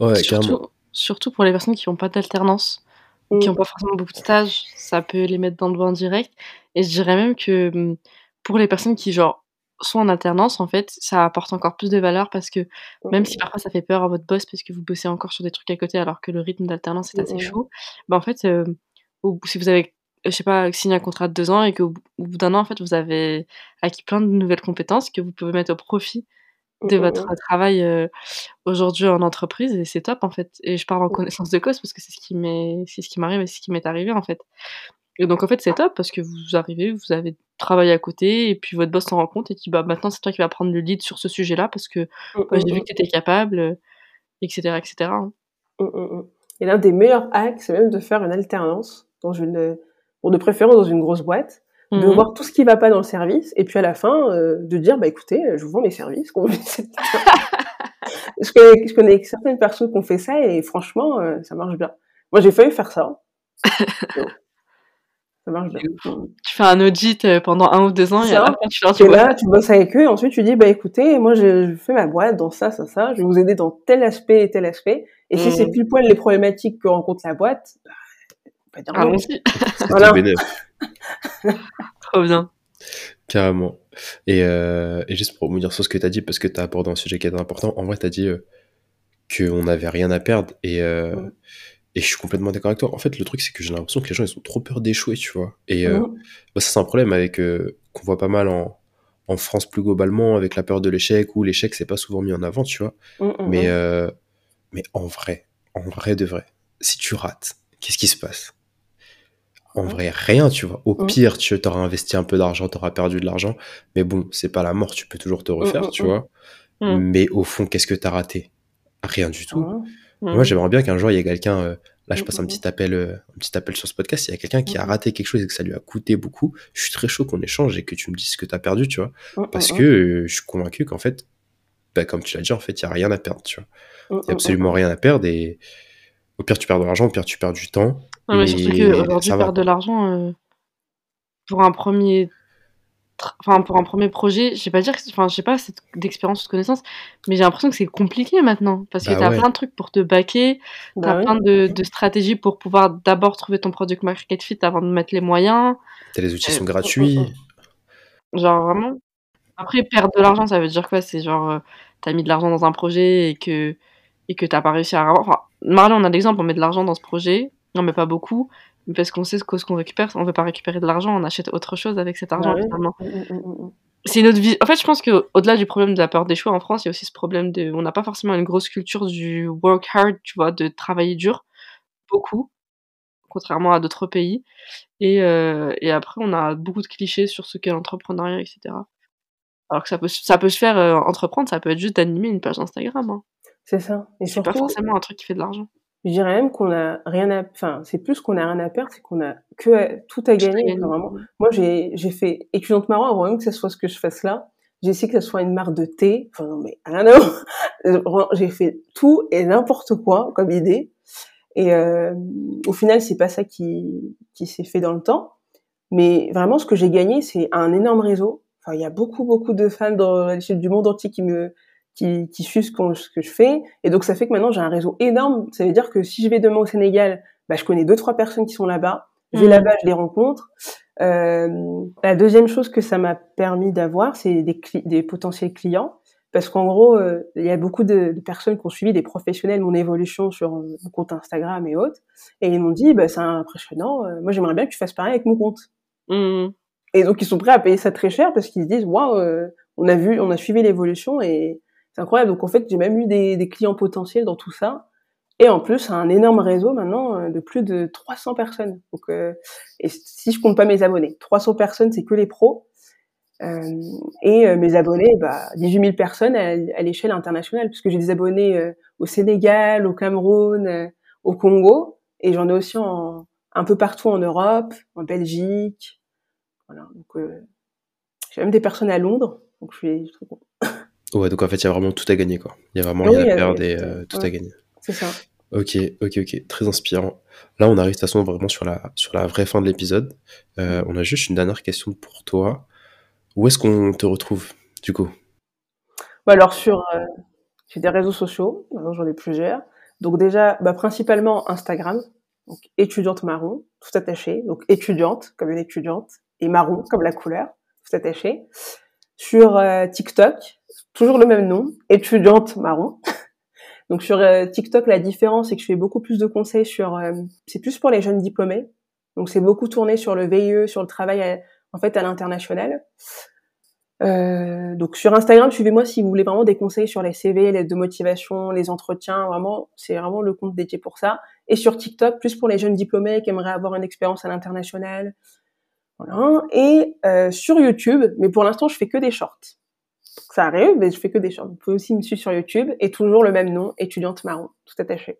Ouais, surtout, surtout, pour les personnes qui n'ont pas d'alternance, ou qui n'ont pas forcément beaucoup de stages, ça peut les mettre dans le bain direct. Et je dirais même que mmh, pour les personnes qui, genre, sont en alternance, en fait, ça apporte encore plus de valeur parce que même si parfois ça fait peur à votre boss parce que vous bossez encore sur des trucs à côté alors que le rythme d'alternance est assez chaud, bah en fait, si vous avez, je sais pas, signé un contrat de deux ans et qu'au bout d'un an, en fait, vous avez acquis plein de nouvelles compétences que vous pouvez mettre au profit de votre travail aujourd'hui en entreprise et c'est top en fait. Et je parle en connaissance de cause parce que c'est ce qui m'est, c'est ce qui m'arrive et ce qui m'est arrivé en fait. Et donc en fait c'est top parce que vous arrivez, vous avez travaillé à côté et puis votre boss s'en rend compte et dit bah maintenant c'est toi qui vas prendre le lead sur ce sujet-là parce que moi j'ai vu que tu étais capable, etc. etc. Hein. Et l'un des meilleurs hacks c'est même de faire une alternance dans une, pour de préférence dans une grosse boîte de mhm. voir tout ce qui va pas dans le service, et puis à la fin, euh, de dire, bah écoutez, je vous vends mes services. je, connais, je connais certaines personnes qui ont fait ça, et franchement, euh, ça marche bien. Moi, j'ai failli faire ça. ça marche bien. Tu fais un audit euh, pendant un ou deux ans, et après, tu leur là, tu bosses avec eux, et ensuite tu dis, bah écoutez, moi, je, fais ma boîte dans ça, ça, ça, je vais vous aider dans tel aspect et tel aspect, et si c'est mhm. pile poil les problématiques que rencontre la boîte, bah, on va dire Allons-y. voilà. Trop bien. Carrément. Et, euh, et, juste pour me dire sur ce que tu as dit, parce que tu as abordé un sujet qui est important, en vrai, tu as dit euh, qu'on n'avait rien à perdre. Et, euh, et je suis complètement d'accord avec toi. En fait, le truc, c'est que j'ai l'impression que les gens, ils ont trop peur d'échouer, tu vois. Et bah, ça, c'est un problème avec qu'on voit pas mal en, en, France plus globalement, avec la peur de l'échec, où l'échec, c'est pas souvent mis en avant, tu vois. mais, mais en vrai, en vrai de vrai, si tu rates, qu'est-ce qui se passe? En vrai rien, tu vois. Au pire, tu auras investi un peu d'argent, tu auras perdu de l'argent, mais bon, c'est pas la mort, tu peux toujours te refaire, tu vois. Mais au fond, qu'est-ce que tu as raté? Rien du tout. Moi, j'aimerais bien qu'un jour, il y ait quelqu'un, euh, là, je passe un petit appel, euh, un petit appel sur ce podcast, il y a quelqu'un qui a raté quelque chose et que ça lui a coûté beaucoup. Je suis très chaud qu'on échange et que tu me dises ce que tu as perdu, tu vois. Parce que euh, je suis convaincu qu'en fait, bah, comme tu l'as dit, en fait, il y a rien à perdre, tu vois. Il y a absolument rien à perdre et au pire, tu perds de l'argent, au pire, tu perds du temps. Non, mais, surtout qu'aujourd'hui, perdre de l'argent euh, pour un premier. Enfin, pour un premier projet, je vais pas dire que. Enfin, je sais pas d'expérience ou de connaissance, mais j'ai l'impression que c'est compliqué maintenant. Parce que bah tu as plein de trucs pour te baquer, tu as bah plein de, de, stratégies pour pouvoir d'abord trouver ton product market fit avant de mettre les moyens. As les outils sont gratuits. Genre vraiment. Après, perdre de l'argent, ça veut dire quoi? C'est genre, euh, tu as mis de l'argent dans un projet et que et que t'as pas réussi à avoir. Enfin, Marley, on a l'exemple, on met de l'argent dans ce projet, non, mais pas beaucoup. Parce qu'on sait ce qu'on récupère, on veut pas récupérer de l'argent, on achète autre chose avec cet argent, finalement. Mmh, mmh, mmh, c'est une autre vie. En fait, je pense qu'au-delà du problème de la peur des choix en France, il y a aussi ce problème de. On n'a pas forcément une grosse culture du work hard, tu vois, de travailler dur. Beaucoup. Contrairement à d'autres pays. Et, euh, et, après, on a beaucoup de clichés sur ce qu'est l'entrepreneuriat, etc. Alors que ça peut, ça peut se faire euh, entreprendre, ça peut être juste d'animer une page Instagram. Hein. C'est ça. Et c'est pas forcément un truc qui fait de l'argent. Je dirais même qu'on a rien à, enfin, c'est plus qu'on a rien à perdre, c'est qu'on a que tout à gagner. vraiment. Moi, j'ai, j'ai fait étudiante marrant avant même que ce soit ce que je fasse là. J'ai essayé que ce soit une marque de thé. Enfin, non, mais rien à J'ai fait tout et n'importe quoi comme idée. Et euh, au final, c'est pas ça qui, qui s'est fait dans le temps. Mais vraiment, ce que j'ai gagné, c'est un énorme réseau. Enfin, il y a beaucoup, beaucoup de fans dans l'échelle du monde entier qui me, qui, qui suivent ce, ce, que je fais. Et donc, ça fait que maintenant, j'ai un réseau énorme. Ça veut dire que si je vais demain au Sénégal, bah, je connais deux, trois personnes qui sont là-bas. Je vais mmh. là-bas, je les rencontre. Euh, la deuxième chose que ça m'a permis d'avoir, c'est des, des potentiels clients. parce qu'en gros, euh, il y a beaucoup de, de, personnes qui ont suivi des professionnels mon évolution sur mon compte Instagram et autres, et ils m'ont dit, bah, c'est impressionnant, moi j'aimerais bien que tu fasses pareil avec mon compte. Mmh. Et donc ils sont prêts à payer ça très cher parce qu'ils se disent, waouh, on a vu, on a suivi l'évolution et c'est incroyable. Donc en fait, j'ai même eu des, clients potentiels dans tout ça. Et en plus, un énorme réseau maintenant de plus de 300 personnes. Donc, euh, et si je compte pas mes abonnés, 300 personnes, c'est que les pros. Euh, et euh, mes abonnés, bah, 18 000 personnes à, l'échelle internationale, puisque j'ai des abonnés euh, au Sénégal, au Cameroun, euh, au Congo, et j'en ai aussi un peu partout en Europe, en Belgique. Voilà. Donc, j'ai même des personnes à Londres. Ouais, donc en fait, il y a vraiment tout à gagner, quoi. Il y a vraiment rien oui, à perdre et tout ouais. à gagner. C'est ça. Ok, ok, ok, très inspirant. Là, on arrive de toute façon vraiment sur la, sur la vraie fin de l'épisode. Euh, on a juste une dernière question pour toi. Où est-ce qu'on te retrouve, du coup? Bah Alors, sur euh, des réseaux sociaux, j'en ai plusieurs. Donc déjà, bah, principalement Instagram, donc étudiante marron, tout attaché. Donc étudiante, comme une étudiante, et marron, comme la couleur, tout attaché. Sur euh, TikTok, toujours le même nom, étudiante marron. Donc sur euh, TikTok, la différence, c'est que je fais beaucoup plus de conseils sur, euh, c'est plus pour les jeunes diplômés. Donc c'est beaucoup tourné sur le VIE, sur le travail à, en fait à l'international. Donc sur Instagram, suivez-moi si vous voulez vraiment des conseils sur les CV, les de motivation, les entretiens. Vraiment, c'est vraiment le compte dédié pour ça. Et sur TikTok, plus pour les jeunes diplômés qui aimeraient avoir une expérience à l'international. Voilà. Et euh, sur YouTube, mais pour l'instant, je fais que des shorts ça arrive, mais je fais que des shorts. Vous pouvez aussi me suivre sur YouTube et toujours le même nom, étudiante marron, tout attaché.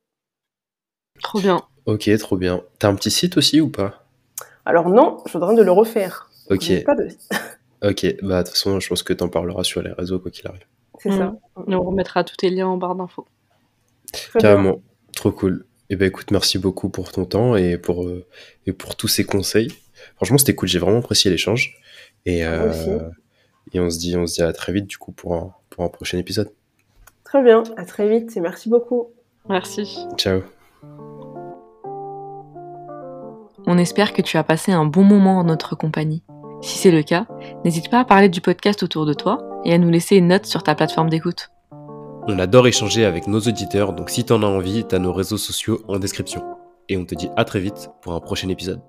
Trop bien. Ok, trop bien. T'as un petit site aussi ou pas? Alors non, je train de le refaire. Ok. Pas de... ok, bah de toute façon, je pense que t'en parleras sur les réseaux quoi qu'il arrive. C'est mmh. ça. Et on remettra tous tes liens en barre d'infos. Carrément, trop cool. Et eh ben écoute, merci beaucoup pour ton temps et pour, euh, et pour tous ces conseils. Franchement, c'était cool, j'ai vraiment apprécié l'échange. Et, euh, et on se dit, on se dit à très vite du coup pour un, pour un prochain épisode. Très bien, à très vite et merci beaucoup. Merci. Ciao. On espère que tu as passé un bon moment en notre compagnie. Si c'est le cas, n'hésite pas à parler du podcast autour de toi et à nous laisser une note sur ta plateforme d'écoute. On adore échanger avec nos auditeurs, donc si t'en as envie, t'as nos réseaux sociaux en description. Et on te dit à très vite pour un prochain épisode.